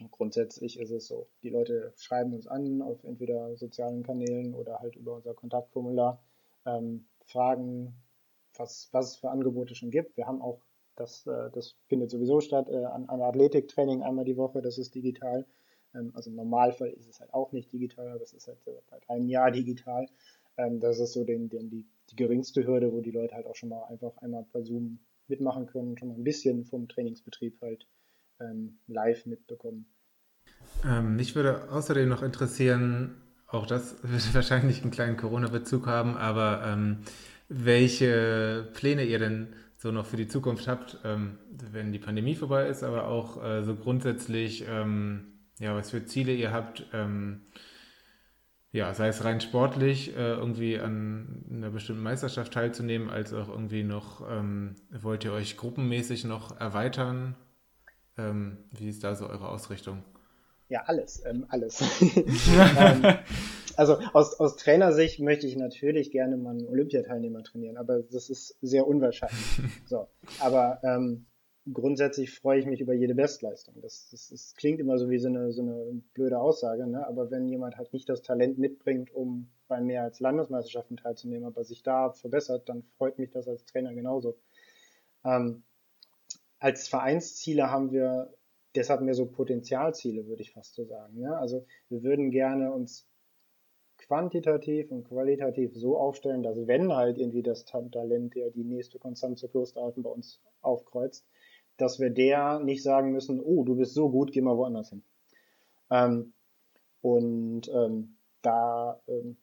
grundsätzlich ist es so, die Leute schreiben uns an auf entweder sozialen Kanälen oder halt über unser Kontaktformular, ähm, fragen, was, was es für Angebote schon gibt. Wir haben auch, das, äh, das findet sowieso statt, äh, an, an Athletiktraining einmal die Woche, das ist digital. Ähm, also im Normalfall ist es halt auch nicht digital, aber es ist halt seit einem Jahr digital. Ähm, das ist so den, den, die, die geringste Hürde, wo die Leute halt auch schon mal einfach einmal per Zoom mitmachen können, schon mal ein bisschen vom Trainingsbetrieb halt ähm, live mitbekommen. Ähm, mich würde außerdem noch interessieren, auch das wird wahrscheinlich einen kleinen Corona-Bezug haben, aber ähm, welche Pläne ihr denn so noch für die Zukunft habt, ähm, wenn die Pandemie vorbei ist, aber auch äh, so grundsätzlich, ähm, ja, was für Ziele ihr habt, ähm, ja, sei es rein sportlich, äh, irgendwie an einer bestimmten Meisterschaft teilzunehmen, als auch irgendwie noch, ähm, wollt ihr euch gruppenmäßig noch erweitern? Ähm, wie ist da so eure Ausrichtung? Ja, alles, ähm, alles. ähm, also aus, aus Trainersicht möchte ich natürlich gerne mal einen Olympiateilnehmer trainieren, aber das ist sehr unwahrscheinlich. So, aber ähm, grundsätzlich freue ich mich über jede Bestleistung. Das, das, das klingt immer so wie so eine, so eine blöde Aussage, ne? aber wenn jemand halt nicht das Talent mitbringt, um bei mehr als Landesmeisterschaften teilzunehmen, aber sich da verbessert, dann freut mich das als Trainer genauso. Ähm, als Vereinsziele haben wir deshalb mehr so Potenzialziele, würde ich fast so sagen. Ne? Also wir würden gerne uns quantitativ und qualitativ so aufstellen, dass wenn halt irgendwie das Talent, der die nächste Konstanze Klosterhalten bei uns aufkreuzt, dass wir der nicht sagen müssen, oh, du bist so gut, geh mal woanders hin. Ähm, und ähm, da ähm,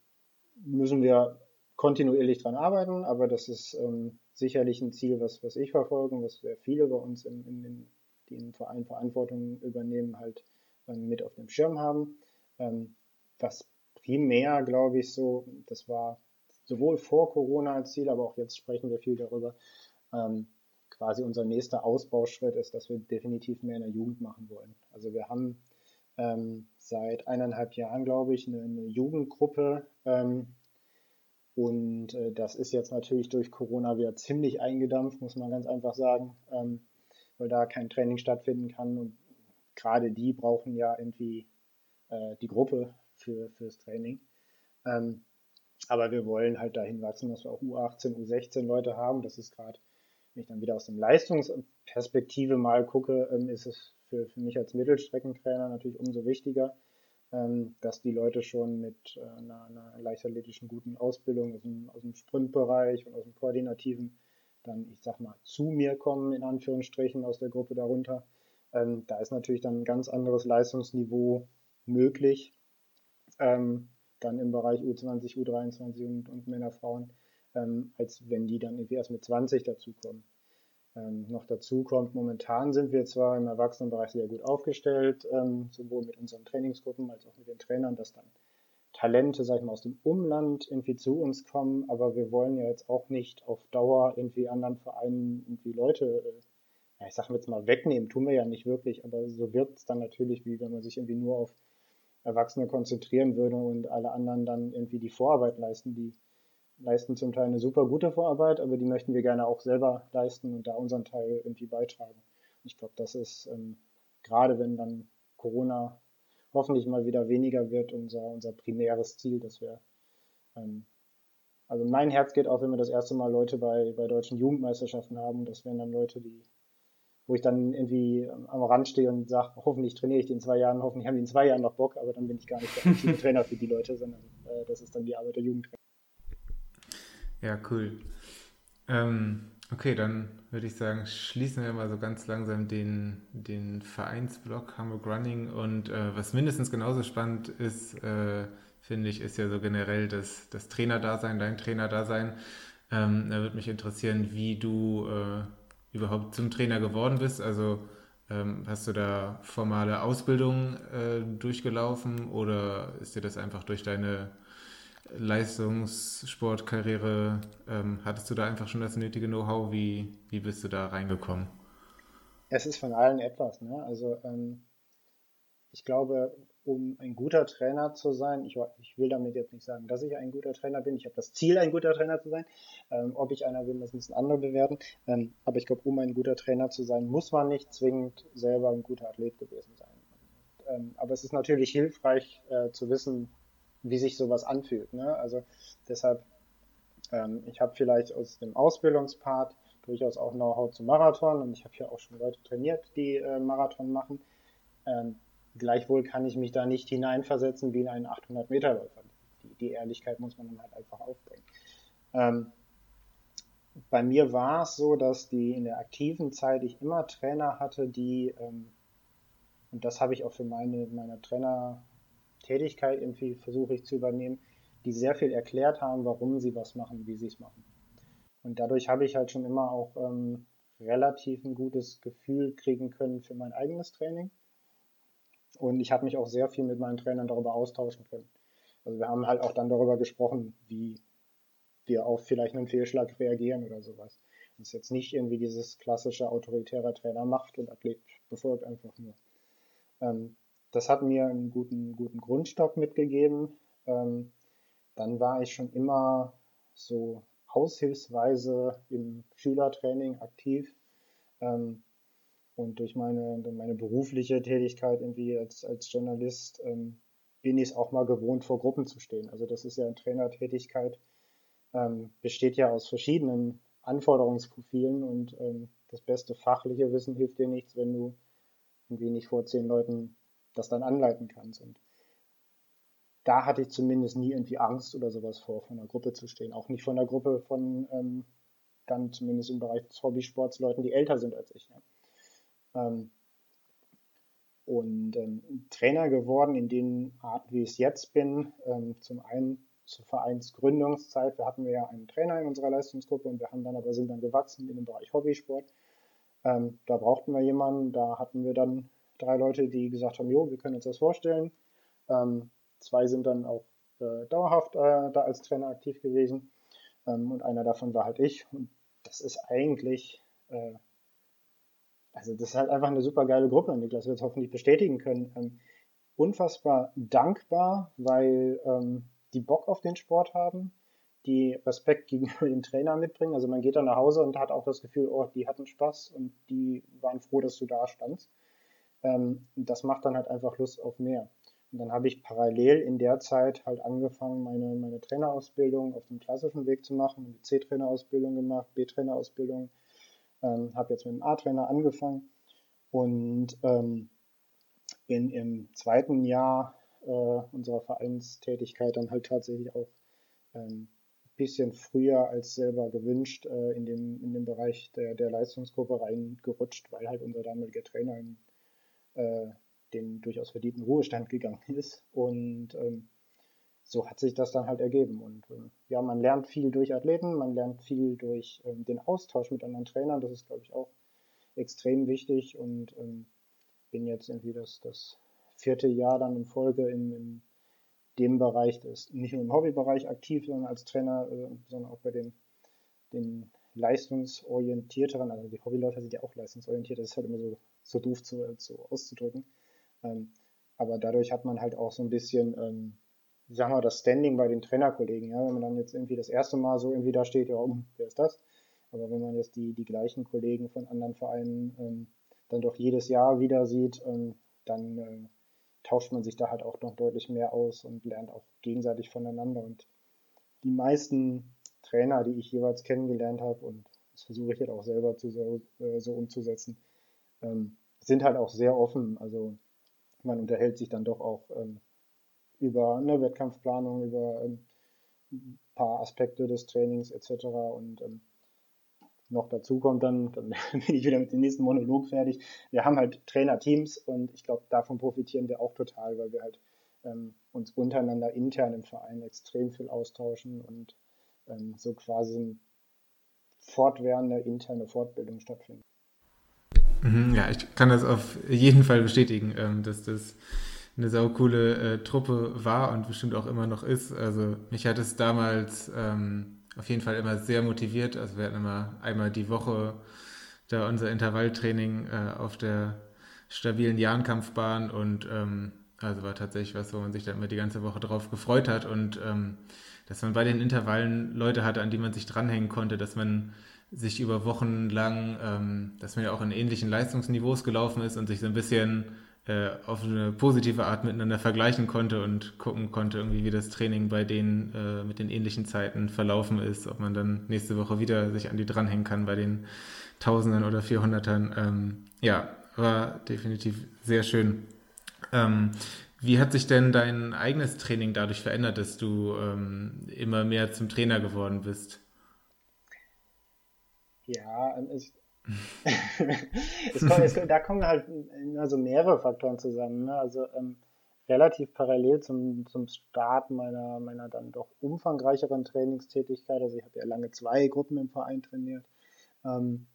müssen wir kontinuierlich dran arbeiten, aber das ist ähm, sicherlich ein Ziel, was, was ich verfolge und was sehr viele bei uns in, in, in die im Verein Verantwortung übernehmen, halt ähm, mit auf dem Schirm haben. Ähm, was primär, glaube ich, so, das war sowohl vor Corona als Ziel, aber auch jetzt sprechen wir viel darüber, ähm, quasi unser nächster Ausbauschritt ist, dass wir definitiv mehr in der Jugend machen wollen. Also wir haben ähm, seit eineinhalb Jahren, glaube ich, eine, eine Jugendgruppe. Ähm, und äh, das ist jetzt natürlich durch Corona wieder ziemlich eingedampft, muss man ganz einfach sagen. Ähm, weil da kein Training stattfinden kann. Und gerade die brauchen ja irgendwie äh, die Gruppe für, fürs Training. Ähm, aber wir wollen halt dahin wachsen, dass wir auch U18, U16 Leute haben. Das ist gerade, wenn ich dann wieder aus dem Leistungsperspektive mal gucke, ähm, ist es für, für mich als Mittelstreckentrainer natürlich umso wichtiger, ähm, dass die Leute schon mit äh, einer, einer leichtathletischen guten Ausbildung aus dem, aus dem Sprintbereich und aus dem koordinativen dann, ich sag mal, zu mir kommen, in Anführungsstrichen, aus der Gruppe darunter. Ähm, da ist natürlich dann ein ganz anderes Leistungsniveau möglich. Ähm, dann im Bereich U20, U23 und, und Männer, Frauen, ähm, als wenn die dann irgendwie erst mit 20 dazukommen. Ähm, noch dazu kommt, momentan sind wir zwar im Erwachsenenbereich sehr gut aufgestellt, ähm, sowohl mit unseren Trainingsgruppen als auch mit den Trainern, dass dann Talente, sag ich mal, aus dem Umland irgendwie zu uns kommen, aber wir wollen ja jetzt auch nicht auf Dauer irgendwie anderen Vereinen irgendwie Leute, äh, ich sag jetzt mal, wegnehmen, tun wir ja nicht wirklich, aber so wird es dann natürlich, wie wenn man sich irgendwie nur auf Erwachsene konzentrieren würde und alle anderen dann irgendwie die Vorarbeit leisten, die leisten zum Teil eine super gute Vorarbeit, aber die möchten wir gerne auch selber leisten und da unseren Teil irgendwie beitragen. ich glaube, das ist ähm, gerade wenn dann Corona hoffentlich mal wieder weniger wird, unser, unser primäres Ziel, dass wir, ähm, also mein Herz geht auf, wenn wir das erste Mal Leute bei, bei deutschen Jugendmeisterschaften haben. Das wären dann Leute, die, wo ich dann irgendwie am Rand stehe und sage, hoffentlich trainiere ich die in zwei Jahren, hoffentlich haben die in zwei Jahren noch Bock, aber dann bin ich gar nicht der Trainer für die Leute, sondern äh, das ist dann die Arbeit der Jugendtrainer. Ja, cool. Ähm, Okay, dann würde ich sagen, schließen wir mal so ganz langsam den, den Vereinsblock Hamburg Running. Und äh, was mindestens genauso spannend ist, äh, finde ich, ist ja so generell das, das Trainerdasein, dein Trainerdasein. Ähm, da würde mich interessieren, wie du äh, überhaupt zum Trainer geworden bist. Also ähm, hast du da formale Ausbildung äh, durchgelaufen oder ist dir das einfach durch deine Leistungssportkarriere, ähm, hattest du da einfach schon das nötige Know-how? Wie, wie bist du da reingekommen? Es ist von allen etwas. Ne? Also ähm, ich glaube, um ein guter Trainer zu sein, ich, ich, will damit jetzt nicht sagen, dass ich ein guter Trainer bin. Ich habe das Ziel, ein guter Trainer zu sein. Ähm, ob ich einer bin, das müssen andere bewerten. Ähm, aber ich glaube, um ein guter Trainer zu sein, muss man nicht zwingend selber ein guter Athlet gewesen sein. Ähm, aber es ist natürlich hilfreich äh, zu wissen, wie sich sowas anfühlt. Ne? Also deshalb Ähm, ich habe vielleicht aus dem Ausbildungspart durchaus auch Know-how zum Marathon und ich habe ja auch schon Leute trainiert, die äh, Marathon machen. Ähm, gleichwohl kann ich mich da nicht hineinversetzen wie in einen 800-Meter-Läufer. Die, die, Ehrlichkeit muss man dann halt einfach aufbringen. Ähm, bei mir war es so, dass die in der aktiven Zeit ich immer Trainer hatte, die, ähm, und das habe ich auch für meine, meine Trainertätigkeit irgendwie versuche ich zu übernehmen, die sehr viel erklärt haben, warum sie was machen, wie sie es machen. Und dadurch habe ich halt schon immer auch ähm, relativ ein gutes Gefühl kriegen können für mein eigenes Training. Und ich habe mich auch sehr viel mit meinen Trainern darüber austauschen können. Also wir haben halt auch dann darüber gesprochen, wie wir auf vielleicht einen Fehlschlag reagieren oder sowas. Das ist jetzt nicht irgendwie dieses klassische autoritäre Trainer macht und Athlet befolgt einfach nur. Ähm, das hat mir einen guten, guten Grundstock mitgegeben. Ähm, dann war ich schon immer so aushilfsweise im Schülertraining aktiv. Ähm, und durch meine, meine berufliche Tätigkeit irgendwie als, als Journalist ähm, bin ich es auch mal gewohnt, vor Gruppen zu stehen. Also das ist ja eine Trainertätigkeit, ähm, besteht ja aus verschiedenen Anforderungsprofilen und ähm, das beste fachliche Wissen hilft dir nichts, wenn du irgendwie nicht vor zehn Leuten das dann anleiten kannst. Und da hatte ich zumindest nie irgendwie Angst oder sowas vor, von einer Gruppe zu stehen. Auch nicht von einer Gruppe von ähm, dann zumindest im Bereich des Hobbysports Leuten, die älter sind als ich. Ja. Ähm, und ähm, Trainer geworden in den Arten, wie ich es jetzt bin. Ähm, zum einen zur Vereinsgründungszeit, wir hatten wir ja einen Trainer in unserer Leistungsgruppe und wir haben dann aber sind dann gewachsen in dem Bereich Hobbysport. Ähm, da brauchten wir jemanden, da hatten wir dann drei Leute, die gesagt haben, jo, wir können uns das vorstellen. Ähm, zwei sind dann auch äh, dauerhaft äh, da als Trainer aktiv gewesen ähm, und einer davon war halt ich. Und das ist eigentlich äh, also das ist halt einfach eine super geile Gruppe, Niklas wird es hoffentlich bestätigen können. Ähm, unfassbar dankbar, weil ähm, die Bock auf den Sport haben, die Respekt gegenüber dem Trainer mitbringen. Also man geht dann nach Hause und hat auch das Gefühl, oh, die hatten Spaß und die waren froh, dass du da standst. Ähm, das macht dann halt einfach Lust auf mehr. Und dann habe ich parallel in der Zeit halt angefangen, meine, meine Trainerausbildung auf dem klassischen Weg zu machen, eine C-Trainerausbildung gemacht, B-Trainerausbildung, ähm, habe jetzt mit dem A-Trainer angefangen und ähm, bin im zweiten Jahr äh, unserer Vereinstätigkeit dann halt tatsächlich auch ähm, bisschen früher als selber gewünscht äh, in, den, in den Bereich der, der Leistungsgruppe reingerutscht, weil halt unser damaliger Trainer in äh, den durchaus verdienten Ruhestand gegangen ist. Und ähm, so hat sich das dann halt ergeben. Und ähm, ja, man lernt viel durch Athleten, man lernt viel durch ähm, den Austausch mit anderen Trainern. Das ist, glaube ich, auch extrem wichtig. Und ähm, bin jetzt irgendwie das, das vierte Jahr dann in Folge in, in dem Bereich, des, nicht nur im Hobbybereich aktiv, sondern als Trainer, äh, sondern auch bei den, den leistungsorientierteren, also die Hobbyläufer sind ja auch leistungsorientiert, das ist halt immer so, so doof zu, zu auszudrücken. Ähm, aber dadurch hat man halt auch so ein bisschen ähm, sagen wir, das Standing bei den Trainerkollegen. Ja, wenn man dann jetzt irgendwie das erste Mal so irgendwie da steht, ja, um, wer ist das? Aber wenn man jetzt die, die gleichen Kollegen von anderen Vereinen ähm, dann doch jedes Jahr wieder sieht, ähm, dann äh, tauscht man sich da halt auch noch deutlich mehr aus und lernt auch gegenseitig voneinander. Und die meisten Trainer, die ich jeweils kennengelernt habe, und das versuche ich jetzt auch selber zu, so, äh, so umzusetzen, ähm, sind halt auch sehr offen. Also man unterhält sich dann doch auch ähm, über eine Wettkampfplanung, über ähm, ein paar Aspekte des Trainings etc. Und ähm, noch dazu kommt dann, dann bin ich wieder mit dem nächsten Monolog fertig. Wir haben halt Trainerteams und ich glaube, davon profitieren wir auch total, weil wir halt ähm, uns untereinander intern im Verein extrem viel austauschen und ähm, so quasi fortwährende interne Fortbildung stattfindet. Mhm, ja, ich kann das auf jeden Fall bestätigen, ähm, dass das eine saukoole äh, Truppe war und bestimmt auch immer noch ist. Also mich hat es damals ähm, auf jeden Fall immer sehr motiviert. Also wir hatten immer einmal die Woche da unser Intervalltraining äh, auf der stabilen Jahrenkampfbahn und ähm, also war tatsächlich was, wo man sich dann immer die ganze Woche drauf gefreut hat und dass man bei den Intervallen Leute hatte, an die man sich dranhängen konnte, dass man sich über Wochen lang, ähm, dass man ja auch in ähnlichen Leistungsniveaus gelaufen ist und sich so ein bisschen äh, auf eine positive Art miteinander vergleichen konnte und gucken konnte, irgendwie wie das Training bei denen äh, mit den ähnlichen Zeiten verlaufen ist, ob man dann nächste Woche wieder sich an die dranhängen kann bei den Tausenden oder Vierhundertern. Ähm, ja, war definitiv sehr schön. Ähm, wie hat sich denn dein eigenes Training dadurch verändert, dass du ähm, immer mehr zum Trainer geworden bist? Ja, es, es kommt, es, da kommen halt also mehrere Faktoren zusammen. Ne? Also ähm, relativ parallel zum, zum Start meiner, meiner dann doch umfangreicheren Trainingstätigkeit, also ich habe ja lange zwei Gruppen im Verein trainiert, ähm,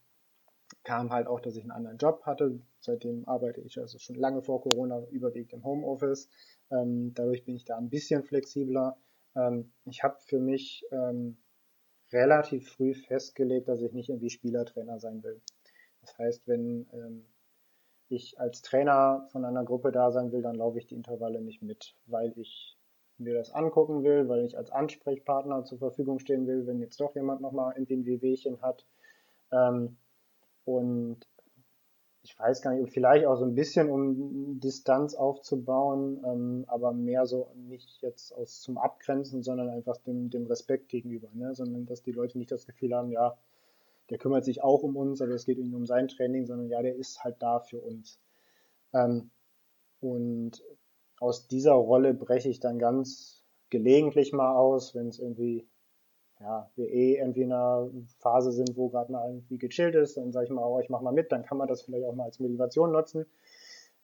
kam halt auch, dass ich einen anderen Job hatte. Seitdem arbeite ich also schon lange vor Corona überwiegend im Homeoffice. Ähm, dadurch bin ich da ein bisschen flexibler. Ähm, ich habe für mich ähm, relativ früh festgelegt, dass ich nicht irgendwie Spielertrainer sein will. Das heißt, wenn ähm, ich als Trainer von einer Gruppe da sein will, dann laufe ich die Intervalle nicht mit, weil ich mir das angucken will, weil ich als Ansprechpartner zur Verfügung stehen will, wenn jetzt doch jemand nochmal irgendwie ein Wehwehchen hat. Ähm, und ich weiß gar nicht, vielleicht auch so ein bisschen, um Distanz aufzubauen, ähm, aber mehr so nicht jetzt aus zum Abgrenzen, sondern einfach dem, dem Respekt gegenüber, ne? sondern dass die Leute nicht das Gefühl haben, ja, der kümmert sich auch um uns, aber es geht ihnen um sein Training, sondern ja, der ist halt da für uns. Ähm, und aus dieser Rolle breche ich dann ganz gelegentlich mal aus, wenn es irgendwie ja, wir eh irgendwie in einer Phase sind, wo gerade mal irgendwie gechillt ist, dann sage ich mal, oh, ich mach mal mit, dann kann man das vielleicht auch mal als Motivation nutzen.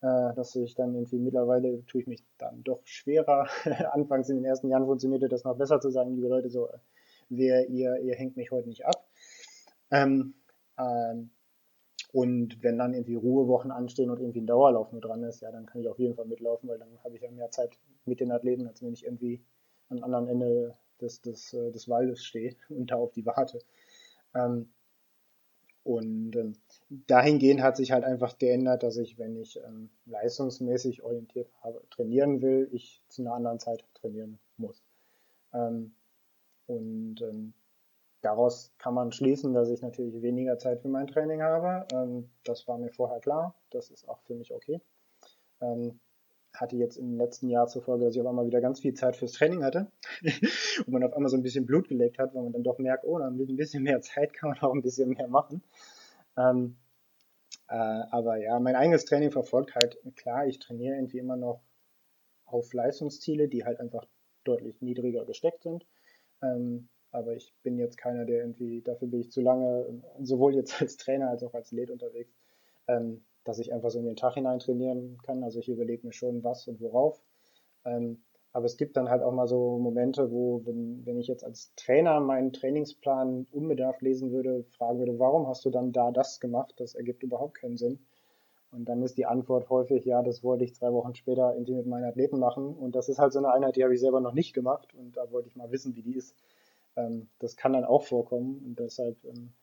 Äh, dass ich dann irgendwie mittlerweile tue ich mich dann doch schwerer. Anfangs in den ersten Jahren funktionierte das noch besser zu sagen, liebe Leute, so, wer ihr, ihr hängt mich heute nicht ab. Ähm, ähm, und wenn dann irgendwie Ruhewochen anstehen und irgendwie ein Dauerlauf nur dran ist, ja, dann kann ich auf jeden Fall mitlaufen, weil dann habe ich ja mehr Zeit mit den Athleten, als wenn ich irgendwie am anderen Ende des, des, äh, des Waldes stehe und da auf die warte. Ähm, und ähm, dahingehend hat sich halt einfach geändert, dass ich, wenn ich ähm, leistungsmäßig orientiert habe, trainieren will, ich zu einer anderen Zeit trainieren muss. Ähm, und ähm, daraus kann man schließen, dass ich natürlich weniger Zeit für mein Training habe. Ähm, das war mir vorher klar. Das ist auch für mich okay. Ähm, hatte jetzt im letzten Jahr zur Folge, dass ich auf einmal wieder ganz viel Zeit fürs Training hatte und man auf einmal so ein bisschen Blut geleckt hat, weil man dann doch merkt, oh, dann mit ein bisschen mehr Zeit kann man auch ein bisschen mehr machen. Ähm, äh, aber ja, mein eigenes Training verfolgt halt, klar, ich trainiere irgendwie immer noch auf Leistungsziele, die halt einfach deutlich niedriger gesteckt sind. Ähm, aber ich bin jetzt keiner, der irgendwie, dafür bin ich zu lange, sowohl jetzt als Trainer als auch als Led unterwegs, ähm, dass ich einfach so in den Tag hinein trainieren kann. Also ich überlege mir schon, was und worauf. Ähm, aber es gibt dann halt auch mal so Momente, wo, wenn, wenn ich jetzt als Trainer meinen Trainingsplan unbedarft lesen würde, fragen würde, warum hast du dann da das gemacht? Das ergibt überhaupt keinen Sinn. Und dann ist die Antwort häufig, ja, das wollte ich zwei Wochen später irgendwie mit meinen Athleten machen. Und das ist halt so eine Einheit, die habe ich selber noch nicht gemacht. Und da wollte ich mal wissen, wie die ist. Ähm, das kann dann auch vorkommen. Und deshalb ähm,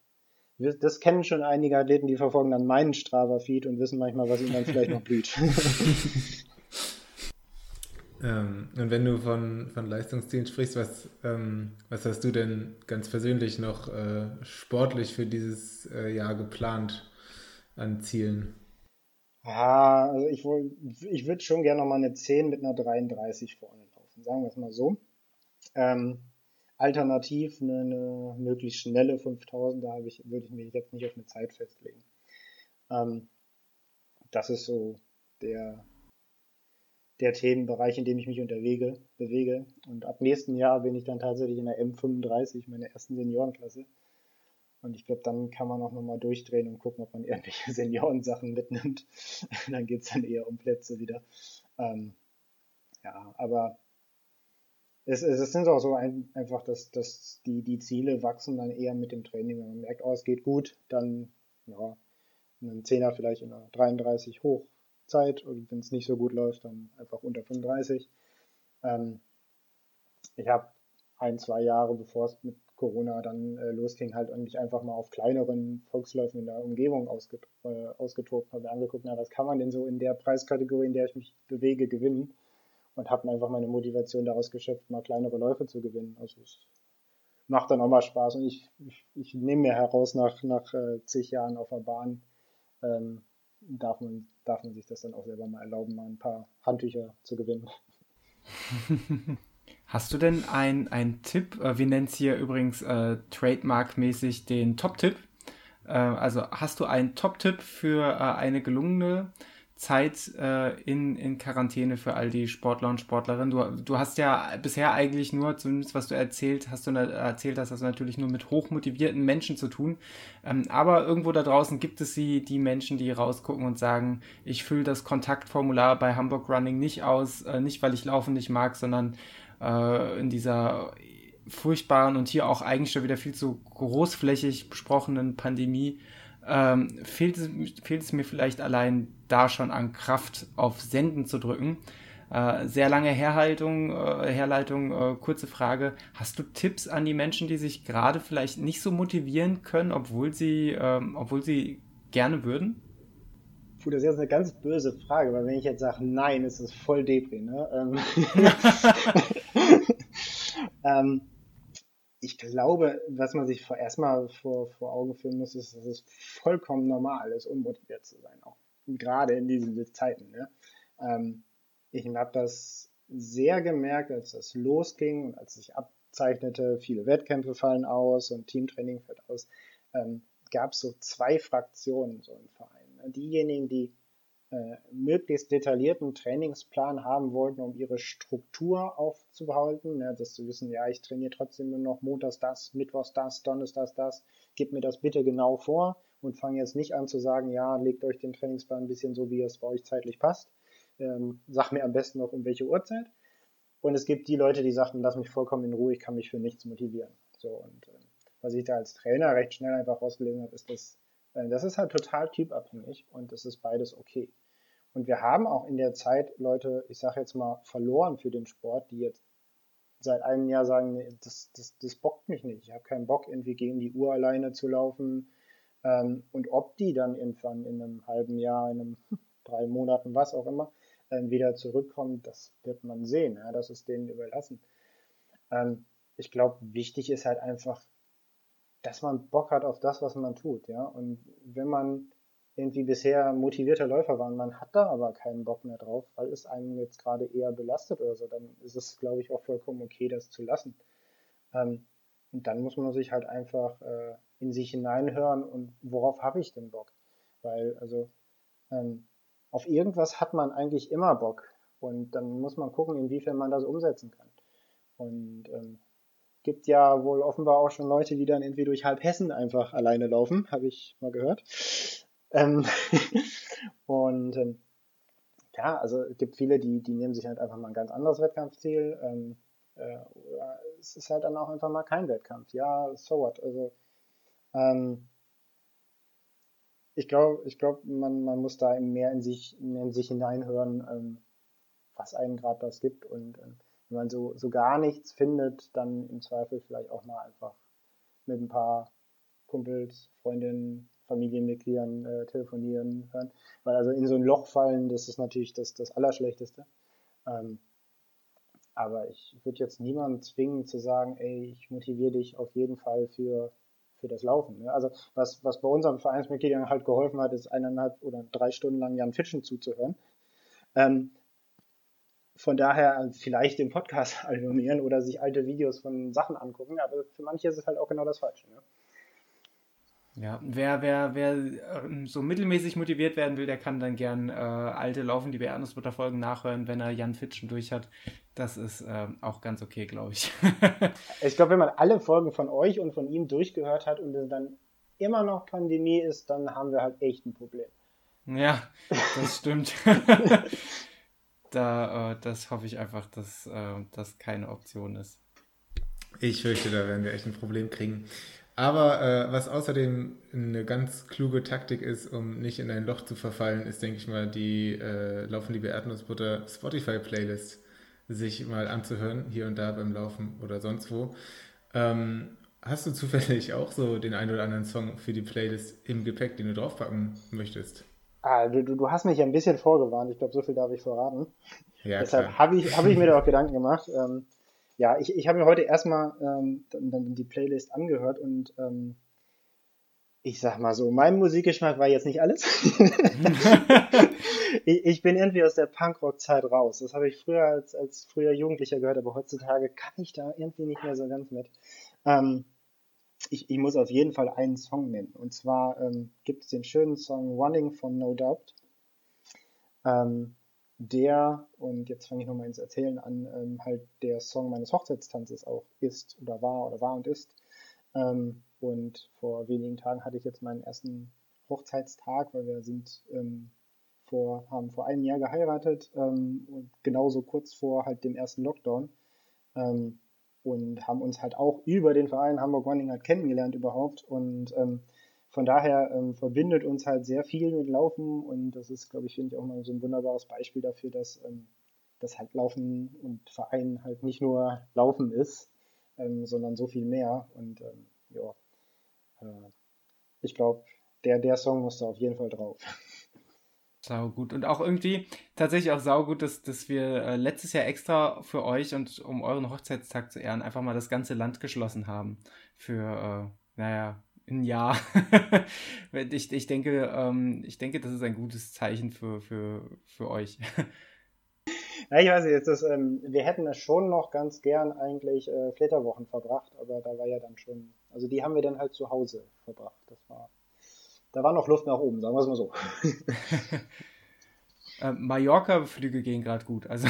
das kennen schon einige Athleten, die verfolgen dann meinen Strava-Feed und wissen manchmal, was ihnen dann vielleicht noch blüht. ähm, und wenn du von, von Leistungszielen sprichst, was, ähm, was hast du denn ganz persönlich noch äh, sportlich für dieses äh, Jahr geplant an Zielen? Ja, also ich, ich würde schon gerne noch mal eine 10 mit einer 33 vorne laufen, sagen wir es mal so. Ähm, alternativ eine, eine möglichst schnelle 5000, da ich, würde ich mich jetzt nicht auf eine Zeit festlegen. Ähm, das ist so der, der Themenbereich, in dem ich mich unterwege, bewege. Und ab nächsten Jahr bin ich dann tatsächlich in der M35, meiner ersten Seniorenklasse. Und ich glaube, dann kann man auch nochmal durchdrehen und gucken, ob man irgendwelche Seniorensachen mitnimmt. dann geht's dann eher um Plätze wieder. Ähm, ja, aber es, es sind auch so ein, einfach, dass, dass die, die Ziele wachsen dann eher mit dem Training. Wenn man merkt, oh, es geht gut, dann ja, einen Zehner vielleicht in einer 33 Hochzeit und wenn es nicht so gut läuft, dann einfach unter 35. Ähm, ich habe ein, zwei Jahre, bevor es mit Corona dann äh, losging, halt eigentlich einfach mal auf kleineren Volksläufen in der Umgebung ausget äh, ausgetobt, habe mir angeguckt, na, was kann man denn so in der Preiskategorie, in der ich mich bewege, gewinnen und habe einfach meine Motivation daraus geschöpft, mal kleinere Läufe zu gewinnen. Also es macht dann auch mal Spaß und ich, ich, ich nehme mir heraus nach, nach äh, zig Jahren auf der Bahn, ähm, darf man, darf man sich das dann auch selber mal erlauben, mal ein paar Handtücher zu gewinnen. Hast du denn einen Tipp? Äh, wir nennen es hier übrigens äh, trademark-mäßig den Top-Tipp. Äh, also hast du einen Top-Tipp für äh, eine gelungene Zeit äh, in, in Quarantäne für all die Sportler und Sportlerinnen. Du, du hast ja bisher eigentlich nur, zumindest was du erzählt hast, du erzählt hast, hast natürlich nur mit hochmotivierten Menschen zu tun. Ähm, aber irgendwo da draußen gibt es sie, die Menschen, die rausgucken und sagen, ich fülle das Kontaktformular bei Hamburg Running nicht aus, äh, nicht weil ich Laufen nicht mag, sondern äh, in dieser furchtbaren und hier auch eigentlich schon wieder viel zu großflächig besprochenen Pandemie ähm, fehlt, es, fehlt es mir vielleicht allein da schon an Kraft auf Senden zu drücken. Äh, sehr lange Herhaltung, äh, Herleitung, äh, kurze Frage. Hast du Tipps an die Menschen, die sich gerade vielleicht nicht so motivieren können, obwohl sie, ähm, obwohl sie gerne würden? Puh, das ist jetzt eine ganz böse Frage, weil wenn ich jetzt sage nein, ist es voll Depri, ne? Ähm, ähm, ich glaube, was man sich erstmal vor, vor Augen führen muss, ist, dass es vollkommen normal ist, unmotiviert zu sein, auch gerade in diesen Zeiten. Ne? Ähm, ich habe das sehr gemerkt, als das losging und als sich abzeichnete, viele Wettkämpfe fallen aus und Teamtraining fällt aus, ähm, gab es so zwei Fraktionen so im Verein. Ne? Diejenigen, die äh, möglichst detaillierten Trainingsplan haben wollten, um ihre Struktur aufzubehalten, ne, dass sie wissen, ja, ich trainiere trotzdem nur noch montags das, mittwochs das, donnerstags das, gib mir das bitte genau vor und fange jetzt nicht an zu sagen, ja, legt euch den Trainingsplan ein bisschen so, wie es bei euch zeitlich passt. Ähm, sag mir am besten noch um welche Uhrzeit. Und es gibt die Leute, die sagten, lass mich vollkommen in Ruhe, ich kann mich für nichts motivieren. So, und äh, was ich da als Trainer recht schnell einfach rausgelesen habe, ist, dass äh, das ist halt total typabhängig und das ist beides okay. Und wir haben auch in der Zeit Leute, ich sage jetzt mal, verloren für den Sport, die jetzt seit einem Jahr sagen, nee, das, das, das bockt mich nicht. Ich habe keinen Bock, irgendwie gegen die Uhr alleine zu laufen. Ähm, und ob die dann irgendwann in einem halben Jahr, in einem drei Monaten, was auch immer, ähm, wieder zurückkommen, das wird man sehen. Das ist denen überlassen. Ähm, ich glaube, wichtig ist halt einfach, dass man Bock hat auf das, was man tut. Und wenn man irgendwie bisher motivierter Läufer war und man hat da aber keinen Bock mehr drauf, weil es einem jetzt gerade eher belastet oder so, dann ist es, glaube ich, auch vollkommen okay, das zu lassen. Ähm, und dann muss man sich halt einfach äh, in sich hineinhören und worauf habe ich denn Bock? Weil, also, ähm, auf irgendwas hat man eigentlich immer Bock. Und dann muss man gucken, inwiefern man das umsetzen kann. Und ähm, gibt ja wohl offenbar auch schon Leute, die dann irgendwie durch halb Hessen einfach alleine laufen, habe ich mal gehört. Ähm und ähm, ja, also es gibt viele, die, die nehmen sich halt einfach mal ein ganz anderes Wettkampfziel. Ähm, äh, es ist halt dann auch einfach mal kein Wettkampf. Ja, so what. Also ähm, ich glaube, ich glaube, man, man muss da mehr in sich, mehr in sich hineinhören, ähm, was einem gerade das gibt und ähm, wenn man so, so gar nichts findet, dann im Zweifel vielleicht auch mal einfach mit ein paar Kumpels, Freundinnen, Familienmitgliedern äh, telefonieren hören. Weil also in so ein Loch fallen, das ist natürlich das, das Allerschlechteste. Ähm, aber ich würde jetzt niemanden zwingen zu sagen, ey, ich motiviere dich auf jeden Fall für, für das Laufen. Ne? Also was, was bei unseren Vereinsmitgliedern halt geholfen hat, ist eineinhalb oder drei Stunden lang Jan Fitschen zuzuhören. Ähm, von daher äh, vielleicht den Podcast albümieren oder sich alte Videos von Sachen angucken, aber für manche ist es halt auch genau das Falsche. Ne? Ja, wer, wer, wer ähm, so mittelmäßig motiviert werden will, der kann dann gern äh, alte Laufen, die Beerdnussbutter Folgen nachhören, wenn er Jan Fitschen durch hat. Das ist äh, auch ganz okay, glaube ich. ich glaube, wenn man alle Folgen von euch und von ihm durchgehört hat und es dann immer noch Pandemie ist, dann haben wir halt echt ein Problem. Ja, das stimmt. da, äh, das hoffe ich einfach, dass äh, das keine Option ist. Ich fürchte, da werden wir echt ein Problem kriegen. Aber äh, was außerdem eine ganz kluge Taktik ist, um nicht in ein Loch zu verfallen, ist, denke ich mal, die äh, Laufen liebe Erdnussbutter Spotify-Playlist sich mal anzuhören, hier und da beim Laufen oder sonst wo. Ähm, hast du zufällig auch so den einen oder anderen Song für die Playlist im Gepäck, den du draufpacken möchtest? Ah, du, du hast mich ein bisschen vorgewarnt. Ich glaube, so viel darf ich verraten. Ja, Deshalb habe ich, hab ich mir da auch Gedanken gemacht. Ähm, ja, ich, ich habe mir heute erstmal ähm, dann, dann die Playlist angehört und ähm, ich sag mal so, mein Musikgeschmack war jetzt nicht alles. ich, ich, bin irgendwie aus der Punkrock-Zeit raus. Das habe ich früher als, als früher Jugendlicher gehört, aber heutzutage kann ich da irgendwie nicht mehr so ganz mit. Ähm, ich, ich muss auf jeden Fall einen Song nennen. Und zwar ähm, gibt es den schönen Song Running von No Doubt. Ähm, der, und jetzt fange ich nochmal ins Erzählen an, ähm, halt der Song meines Hochzeitstanzes auch ist oder war oder war und ist. Ähm, und vor wenigen Tagen hatte ich jetzt meinen ersten Hochzeitstag, weil wir sind ähm, vor, haben vor einem Jahr geheiratet ähm, und genauso kurz vor halt dem ersten Lockdown. Ähm, und haben uns halt auch über den Verein Hamburg Running halt kennengelernt überhaupt. Und ähm, von daher ähm, verbindet uns halt sehr viel mit Laufen und das ist, glaube ich, finde ich auch mal so ein wunderbares Beispiel dafür, dass ähm, das halt Laufen und Verein halt nicht nur Laufen ist, ähm, sondern so viel mehr. Und ähm, ja, äh, ich glaube, der, der Song musste auf jeden Fall drauf. Sau gut. Und auch irgendwie tatsächlich auch sau gut, dass, dass wir äh, letztes Jahr extra für euch und um euren Hochzeitstag zu ehren, einfach mal das ganze Land geschlossen haben. Für, äh, naja, Jahr. ich, ich, denke, ähm, ich denke, das ist ein gutes Zeichen für, für, für euch. Ja, ich weiß nicht, jetzt ist, ähm, wir hätten es schon noch ganz gern eigentlich äh, Flitterwochen verbracht, aber da war ja dann schon, also die haben wir dann halt zu Hause verbracht. Das war da war noch Luft nach oben, sagen wir es mal so. äh, Mallorca-Flüge gehen gerade gut. Also,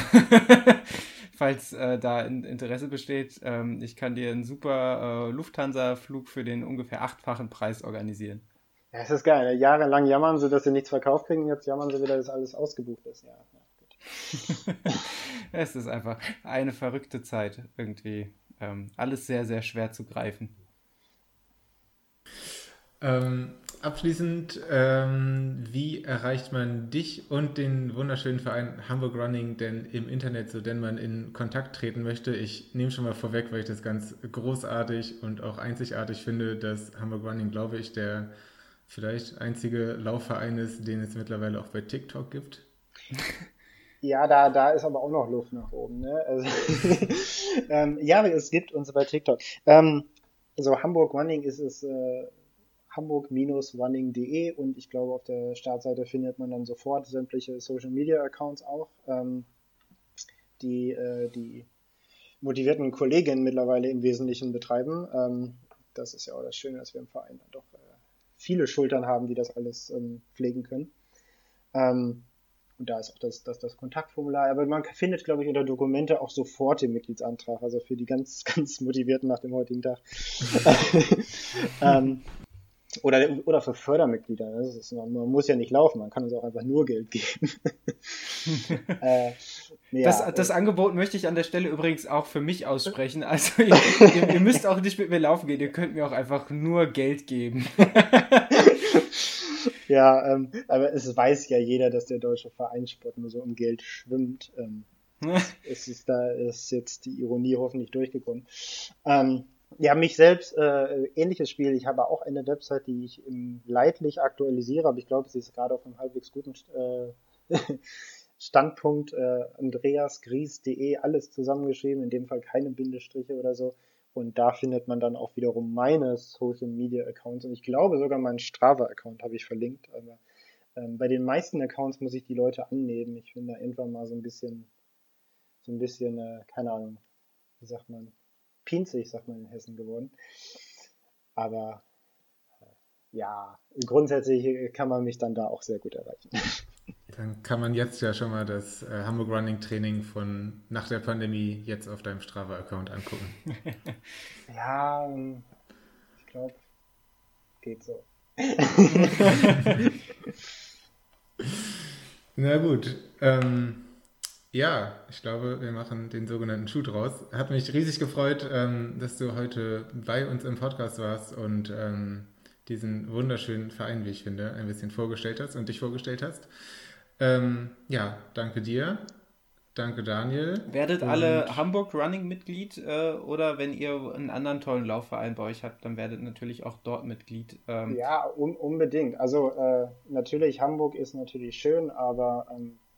falls äh, da Interesse besteht, ähm, ich kann dir einen super äh, Lufthansa-Flug für den ungefähr achtfachen Preis organisieren. Ja, das ist geil. Jahrelang jammern sie, dass sie nichts verkauft kriegen, jetzt jammern sie wieder, dass alles ausgebucht ist. Ja, ja es ist einfach eine verrückte Zeit irgendwie. Ähm, alles sehr, sehr schwer zu greifen. Ähm, abschließend, ähm, wie erreicht man dich und den wunderschönen Verein Hamburg Running denn im Internet, so denn man in Kontakt treten möchte? Ich nehme schon mal vorweg, weil ich das ganz großartig und auch einzigartig finde, dass Hamburg Running, glaube ich, der vielleicht einzige Laufverein ist, den es mittlerweile auch bei TikTok gibt. Ja, da, da ist aber auch noch Luft nach oben. Ne? Also, ähm, ja, es gibt uns bei TikTok. Ähm, also Hamburg Running ist es äh, hamburg-running.de und ich glaube, auf der Startseite findet man dann sofort sämtliche Social Media Accounts auch, ähm, die äh, die motivierten Kolleginnen mittlerweile im Wesentlichen betreiben. Ähm, das ist ja auch das Schöne, dass wir im Verein doch äh, viele Schultern haben, die das alles ähm, pflegen können. Ähm, und da ist auch das, das, das Kontaktformular. Aber man findet, glaube ich, unter Dokumente auch sofort den Mitgliedsantrag. Also für die ganz, ganz Motivierten nach dem heutigen Tag. oder, oder für Fördermitglieder. Das ist, man muss ja nicht laufen, man kann uns auch einfach nur Geld geben. äh, ja, das, das Angebot möchte ich an der Stelle übrigens auch für mich aussprechen. Also ihr, ihr, ihr, müsst auch nicht mit mir laufen gehen, ihr könnt mir auch einfach nur Geld geben. ja, ähm, aber es weiß ja jeder, dass der deutsche Vereinssport nur so um Geld schwimmt. Ähm, es ist da ist jetzt die Ironie hoffentlich durchgekommen. Ähm, ja, mich selbst, äh, ähnliches Spiel. Ich habe auch eine Website, die ich im leidlich aktualisiere, aber ich glaube, sie ist gerade auf einem halbwegs guten äh, Standpunkt. Äh, andreasgries.de, alles zusammengeschrieben, in dem Fall keine Bindestriche oder so. Und da findet man dann auch wiederum meine Social Media Accounts. Und ich glaube sogar meinen Strava-Account habe ich verlinkt. Aber ähm, bei den meisten Accounts muss ich die Leute annehmen. Ich bin da irgendwann mal so ein bisschen, so ein bisschen, äh, keine Ahnung, wie sagt man, pinzig, sagt man in Hessen geworden. Aber äh, ja, grundsätzlich kann man mich dann da auch sehr gut erreichen. Dann kann man jetzt ja schon mal das äh, Hamburg Running Training von nach der Pandemie jetzt auf deinem Strava-Account angucken. ja, ähm, ich glaube, geht so. Na gut. Ähm, ja, ich glaube, wir machen den sogenannten Shoot raus. Hat mich riesig gefreut, ähm, dass du heute bei uns im Podcast warst und ähm, diesen wunderschönen Verein, wie ich finde, ein bisschen vorgestellt hast und dich vorgestellt hast. Ähm, ja, danke dir. Danke, Daniel. Werdet und alle Hamburg Running Mitglied äh, oder wenn ihr einen anderen tollen Laufverein bei euch habt, dann werdet natürlich auch dort Mitglied. Ähm, ja, un unbedingt. Also äh, natürlich, Hamburg ist natürlich schön, aber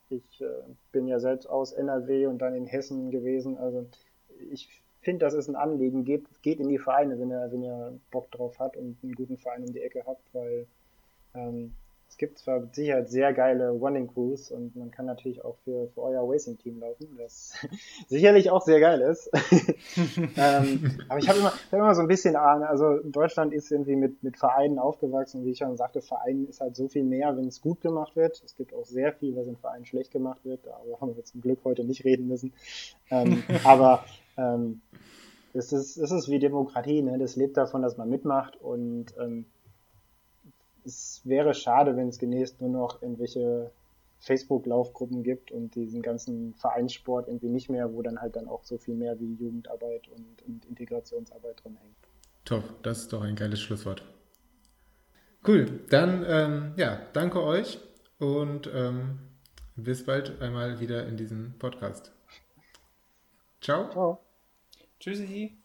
ich äh, bin ja selbst aus NRW und dann in Hessen gewesen. Also ich findet, das ist ein Anliegen, geht, geht in die Vereine, wenn ihr, wenn ihr Bock drauf habt und einen guten Verein um die Ecke habt, weil ähm, es gibt zwar mit Sicherheit sehr geile Running Crews und man kann natürlich auch für, für euer Racing-Team laufen, das sicherlich auch sehr geil ist. ähm, aber ich habe immer, hab immer so ein bisschen Ahnung, also Deutschland ist irgendwie mit, mit Vereinen aufgewachsen, wie ich schon sagte, Verein ist halt so viel mehr, wenn es gut gemacht wird. Es gibt auch sehr viel, was in Vereinen schlecht gemacht wird, darüber haben wir zum Glück heute nicht reden müssen. Ähm, aber ähm, es, ist, es ist wie Demokratie, ne? das lebt davon, dass man mitmacht und ähm, es wäre schade, wenn es demnächst nur noch irgendwelche Facebook-Laufgruppen gibt und diesen ganzen Vereinssport irgendwie nicht mehr, wo dann halt dann auch so viel mehr wie Jugendarbeit und, und Integrationsarbeit drin hängt. Top, das ist doch ein geiles Schlusswort. Cool, dann ähm, ja, danke euch und ähm, bis bald einmal wieder in diesem Podcast. Ciao. Ciao. Tschüssi.